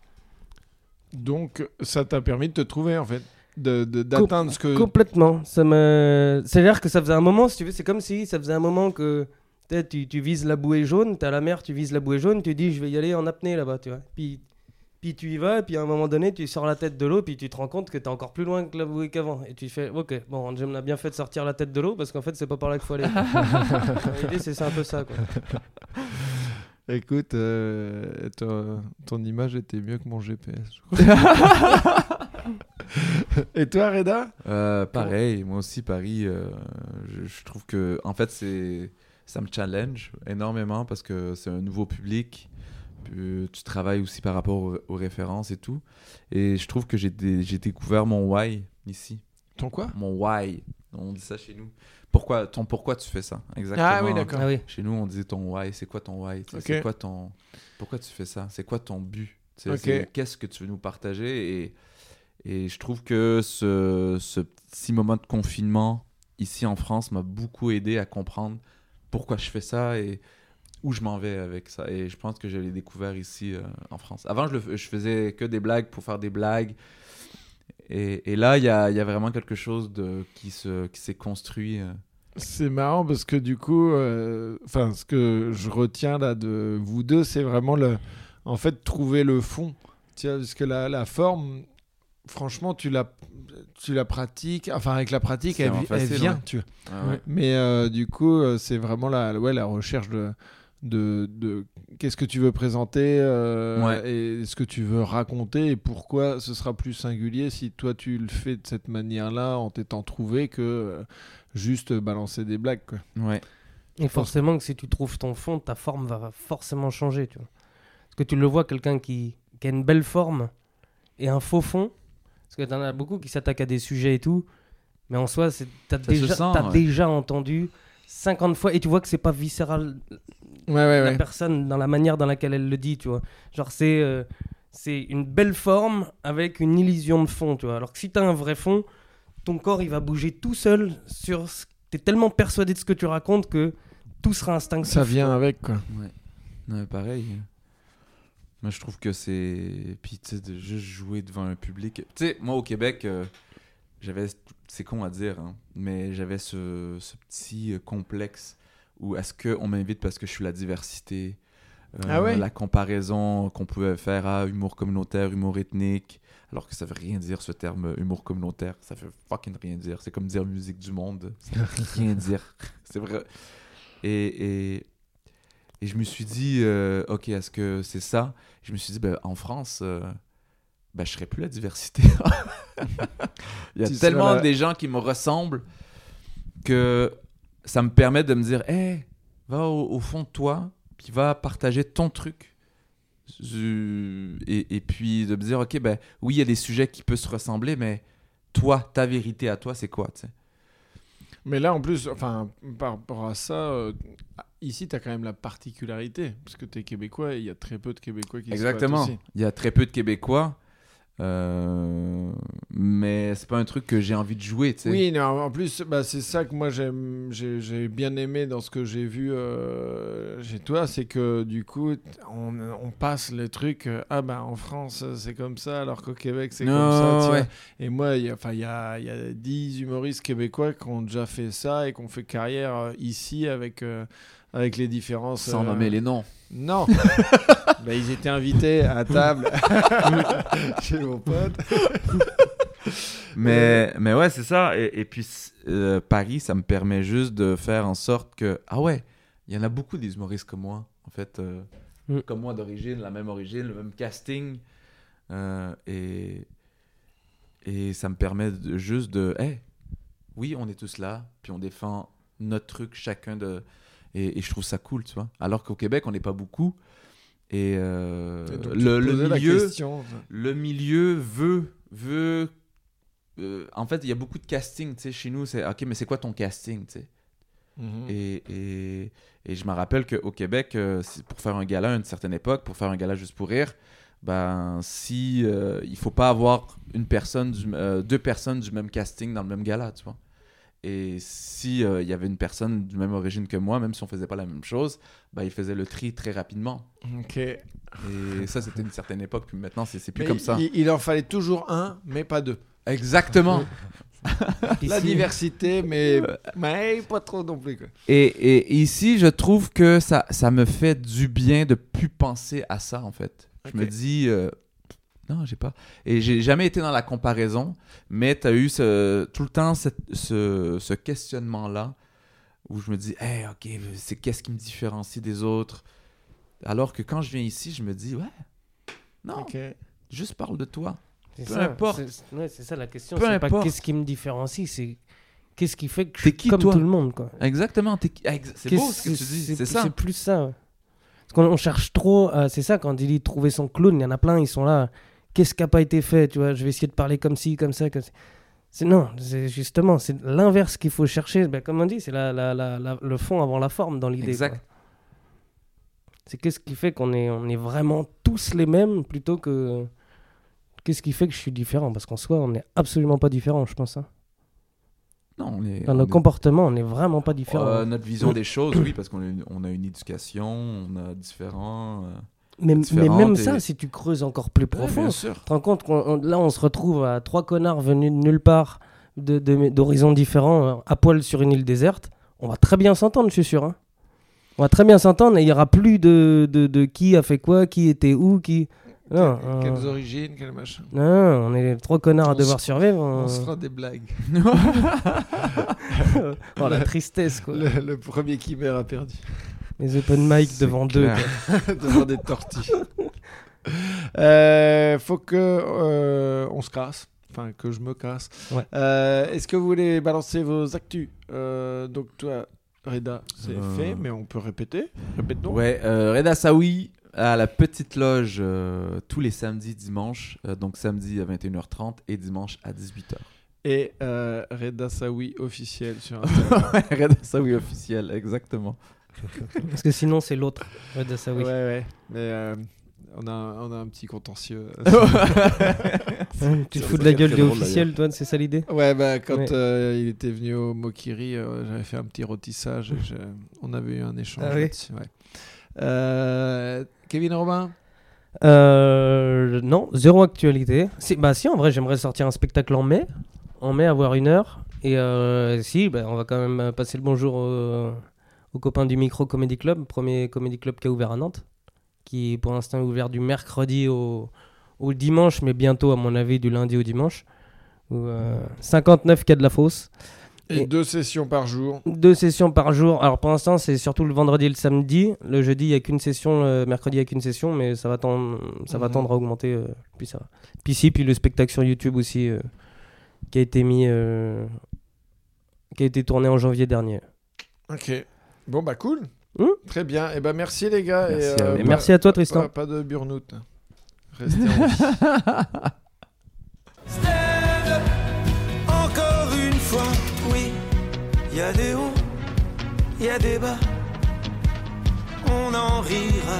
Donc ça t'a permis de te trouver en fait, de- de- d'atteindre ce que Complètement. Ça me... C'est-à-dire que ça faisait un moment, si tu veux, c'est comme si ça faisait un moment que tu, sais, tu, tu vises la bouée jaune, t'es à la mer, tu vises la bouée jaune, tu dis je vais y aller en apnée là-bas, tu vois. Puis, puis tu y vas, et puis à un moment donné, tu sors la tête de l'eau, puis tu te rends compte que t'es encore plus loin que la bouée qu'avant. Et tu fais ok, bon, on a bien fait de sortir la tête de l'eau parce qu'en fait, c'est pas par là qu'il faut aller. (laughs) L'idée, c'est c'est un peu ça. Quoi. (laughs) Écoute, euh, ton, ton image était mieux que mon GPS. je crois. (laughs) Et toi, Reda? Euh, pareil, moi aussi Paris, euh, je, je trouve que en fait c'est ça me challenge énormément parce que c'est un nouveau public. puis tu travailles aussi par rapport aux, aux références et tout. Et je trouve que j'ai dé- j'ai découvert mon why ici. Ton quoi? Mon why. On dit ça chez nous. Pourquoi, ton pourquoi tu fais ça Exactement? Ah oui, d'accord. Ah oui. Chez nous, on dit ton why. C'est quoi ton why? C'est quoi ton. Pourquoi tu fais ça? C'est quoi ton but? Qu'est-ce que tu veux nous partager? Et, et je trouve que ce, ce petit moment de confinement ici en France m'a beaucoup aidé à comprendre pourquoi je fais ça et où je m'en vais avec ça. Et je pense que je l'ai découvert ici euh, en France. Avant, je, le, faisais que des blagues pour faire des blagues. Et, là, il y a, vraiment quelque chose qui se- qui s'est construit. euh. C'est marrant parce que du coup, euh, ce que je retiens là de vous deux, c'est vraiment le, en fait, trouver le fond. Tu vois, parce que la forme, franchement, tu la, tu la pratiques. Enfin, avec la pratique, elle, elle vient. ouais. Tu. Ah ouais. Mais euh, du coup, euh, c'est vraiment la, ouais, la recherche de, de, de qu'est-ce que tu veux présenter euh, Ouais. et ce que tu veux raconter et pourquoi ce sera plus singulier si toi tu le fais de cette manière-là en t'étant trouvé que euh, juste balancer des blagues. Quoi. Ouais. Et forcément que si tu trouves ton fond, ta forme va forcément changer, tu vois. Parce que tu le vois, quelqu'un qui, qui a une belle forme et un faux fond, parce que t'en as beaucoup qui s'attaquent à des sujets et tout, mais en soi, t'as déjà, sent, t'as ouais. déjà entendu 50 fois et tu vois que c'est pas viscéral Ouais, ouais, la ouais. personne dans la manière dans laquelle elle le dit, tu vois. Genre, c'est euh, c'est une belle forme avec une illusion de fond, tu vois. Alors que si t'as un vrai fond, ton corps, il va bouger tout seul sur... ce- T'es tellement persuadé de ce que tu racontes que tout sera instinctif. Ça vient avec quoi. Ouais. Non, mais pareil. Moi, je trouve que c'est. Puis, tu sais, de juste jouer devant un public. Tu sais, moi, au Québec, euh, j'avais. C'est con à dire, hein, mais j'avais ce, ce petit euh, complexe où est-ce qu'on m'invite parce que je suis la diversité. euh, Ah ouais? La comparaison qu'on pouvait faire à humour communautaire, humour ethnique. Alors que ça veut rien dire ce terme humour communautaire. Ça veut fucking rien dire. C'est comme dire musique du monde. Ça veut rien (laughs) dire. C'est vrai. Et, et, et je me suis dit, euh, ok, est-ce que c'est ça? Je me suis dit, ben, en France, euh, ben, je serais plus la diversité. (laughs) Il y a Tu tellement des gens qui me ressemblent que ça me permet de me dire, hé, va au, au fond de toi, puis va partager ton truc. Et, et puis de me dire, ok, ben oui, il y a des sujets qui peuvent se ressembler, mais toi, ta vérité à toi, c'est quoi? Mais là, en plus, enfin, par rapport à ça, euh, ici, tu as quand même la particularité, parce que tu es québécois et il y a très peu de Québécois qui se Exactement. Il y a très peu de Québécois, euh, mais c'est pas un truc que j'ai envie de jouer, tu sais. Oui, non, en plus, bah, c'est ça que moi j'ai bien aimé dans ce que j'ai vu euh, chez toi, c'est que du coup, on, on passe le truc, euh, ah bah en France c'est comme ça, alors qu'au Québec c'est comme ça. Ouais. Et moi, il y a- y a, il y a 10 humoristes québécois qui ont déjà fait ça et qui ont fait carrière euh, ici avec, avec les différences. Sans euh, nommer les noms. Non (laughs) Bah, Ils étaient invités à table (laughs) chez mon pote. Mais, mais ouais, c'est ça. Et, et puis, euh, Paris, ça me permet juste de faire en sorte que, ah ouais, il y en a beaucoup des humoristes comme moi, en fait. euh, Mm. Comme moi d'origine, la même origine, le même casting. Euh, et, et ça me permet de, juste de, hey, oui, on est tous là, puis on défend notre truc, chacun de. Et, et je trouve ça cool, tu vois. Alors qu'au Québec, on n'est pas beaucoup. Et, euh, Et donc, tu le, milieu question. le milieu veut veut euh, en fait il y a beaucoup de casting tu sais chez nous c'est ok mais c'est quoi ton casting tu sais? Mhm. et, et, et je me rappelle qu'au Québec euh, pour faire un gala à une certaine époque pour faire un gala juste pour rire ben si il faut pas avoir une personne du, deux personnes du même casting dans le même gala tu vois? Et si euh, il y avait une personne du même origine que moi même si on faisait pas la même chose ben il faisait le tri très rapidement Ok. et ça c'était une certaine époque puis maintenant c'est plus Mais comme ça Il, il en fallait toujours un, mais pas deux. exactement (laughs) La diversité, mais, mais pas trop non plus. Quoi. Et, et ici, je trouve que ça, ça me fait du bien de plus penser à ça, en fait. Je me dis, euh, non, j'ai pas. Et j'ai jamais été dans la comparaison, mais tu as eu ce, tout le temps cette- ce, ce questionnement-là où je me dis, hey, ok, c'est qu'est-ce qui me différencie des autres? Alors que quand je viens ici, je me dis, ouais, non, Ok. juste parle de toi. Peu ça, importe. c'est- ouais, ça la question. C'est pas qu'est-ce qui me différencie, c'est qu'est-ce qui fait que je suis qui, comme toi? tout le monde. quoi. Exactement, ex- c'est Qu'est-ce- beau ce que tu dis, c'est ça. C'est plus ça. ouais. Parce qu'on on cherche trop, euh, c'est ça, quand il dit trouver son clown, il y en a plein, ils sont là. Qu'est-ce qui n'a pas été fait, tu vois Je vais essayer de parler comme ci, comme ça. Comme... ça. C'est non, c'est justement, c'est l'inverse qu'il faut chercher. Ben, comme on dit, c'est la, la- la- le fond avant la forme dans l'idée. Exact. quoi. C'est qu'est-ce qui fait qu'on est, on est vraiment tous les mêmes plutôt que qu'est-ce qui fait que je suis différent? Parce qu'en soi, on n'est absolument pas différent, je pense. hein. Non, on est. Dans on nos est- comportements, on n'est vraiment pas différent. Euh, notre vision (clears throat) des choses, oui, parce qu'on a, une- on a une éducation, on a différents. euh, mais, mais même et- ça, si tu creuses encore plus ouais, profond, bien tu te rends compte qu'on on- là, on se retrouve à trois connards venus de nulle part, de- de- d'horizons différents, euh, à poil sur une île déserte. On va très bien s'entendre, je suis sûr. hein. On va très bien s'entendre et il n'y aura plus de, de, de qui a fait quoi, qui était où, qui. Non, Que- euh, Quelles origines, quel machin. non, on est trois connards à devoir survivre. On on- se fera des blagues. (laughs) (laughs) Oh, la tristesse, quoi. Le, le premier qui meurt a perdu. Les open mic devant deux. clair. (laughs) Devant des tortilles. Euh, faut que euh, on se casse. Enfin, que je me casse. Ouais. Euh, Est-ce que vous voulez balancer vos actus? Euh, Donc, toi, Reda, c'est Euh. fait, mais on peut répéter. Répète donc. Ouais, euh, Reda Saoui à la petite loge euh, tous les samedis, dimanches. euh, donc samedi à 21h30 et dimanche à 18h. Et euh, Reda Saoui officiel sur (laughs) Instagram. Reda Saoui officiel, exactement. (laughs) Parce que sinon, c'est l'autre. Ouais, de ça, oui. Ouais, ouais. Mais euh, on, a, on a un petit contentieux. (laughs) Tu te fous de la gueule drôle, officiel, toi, c'est ça l'idée? Ouais, bah, quand Ouais. euh, il était venu au Mokiri, euh, j'avais fait un petit rôtissage et je- on avait eu un échange Ah oui là-dessus, ouais. Kevin Robin? Non, zéro actualité. Bah si, en vrai, j'aimerais sortir un spectacle en mai. En mai, avoir une heure. Et si, bah, on va quand même passer le bonjour aux copains du Micro Comedy Club, premier comedy club qui a ouvert à Nantes, qui pour l'instant est ouvert du mercredi au, au dimanche, mais bientôt, à mon avis, du lundi au dimanche. Où, euh, 59 cas de la fosse. Et, Et- deux sessions par jour. Deux sessions par jour. Alors pour l'instant, c'est surtout le vendredi et le samedi. Le jeudi, il n'y a qu'une session. Le mercredi, il n'y a qu'une session. Mais ça va tendre, ça va Mhm. tendre à augmenter. euh, puis ça va. Puis si, puis le spectacle sur YouTube aussi, euh, qui a été mis. qui a été tourné en janvier dernier. Ok. Bon, bah cool. Très bien. Et bah merci les gars. Merci et, à euh, vous. Et pas- merci à toi, Tristan. Pas, pas de burn-out. Restez en vie. (laughs) Stand up, encore une fois, oui. Il y a des hauts, il y a des bas. On en rira.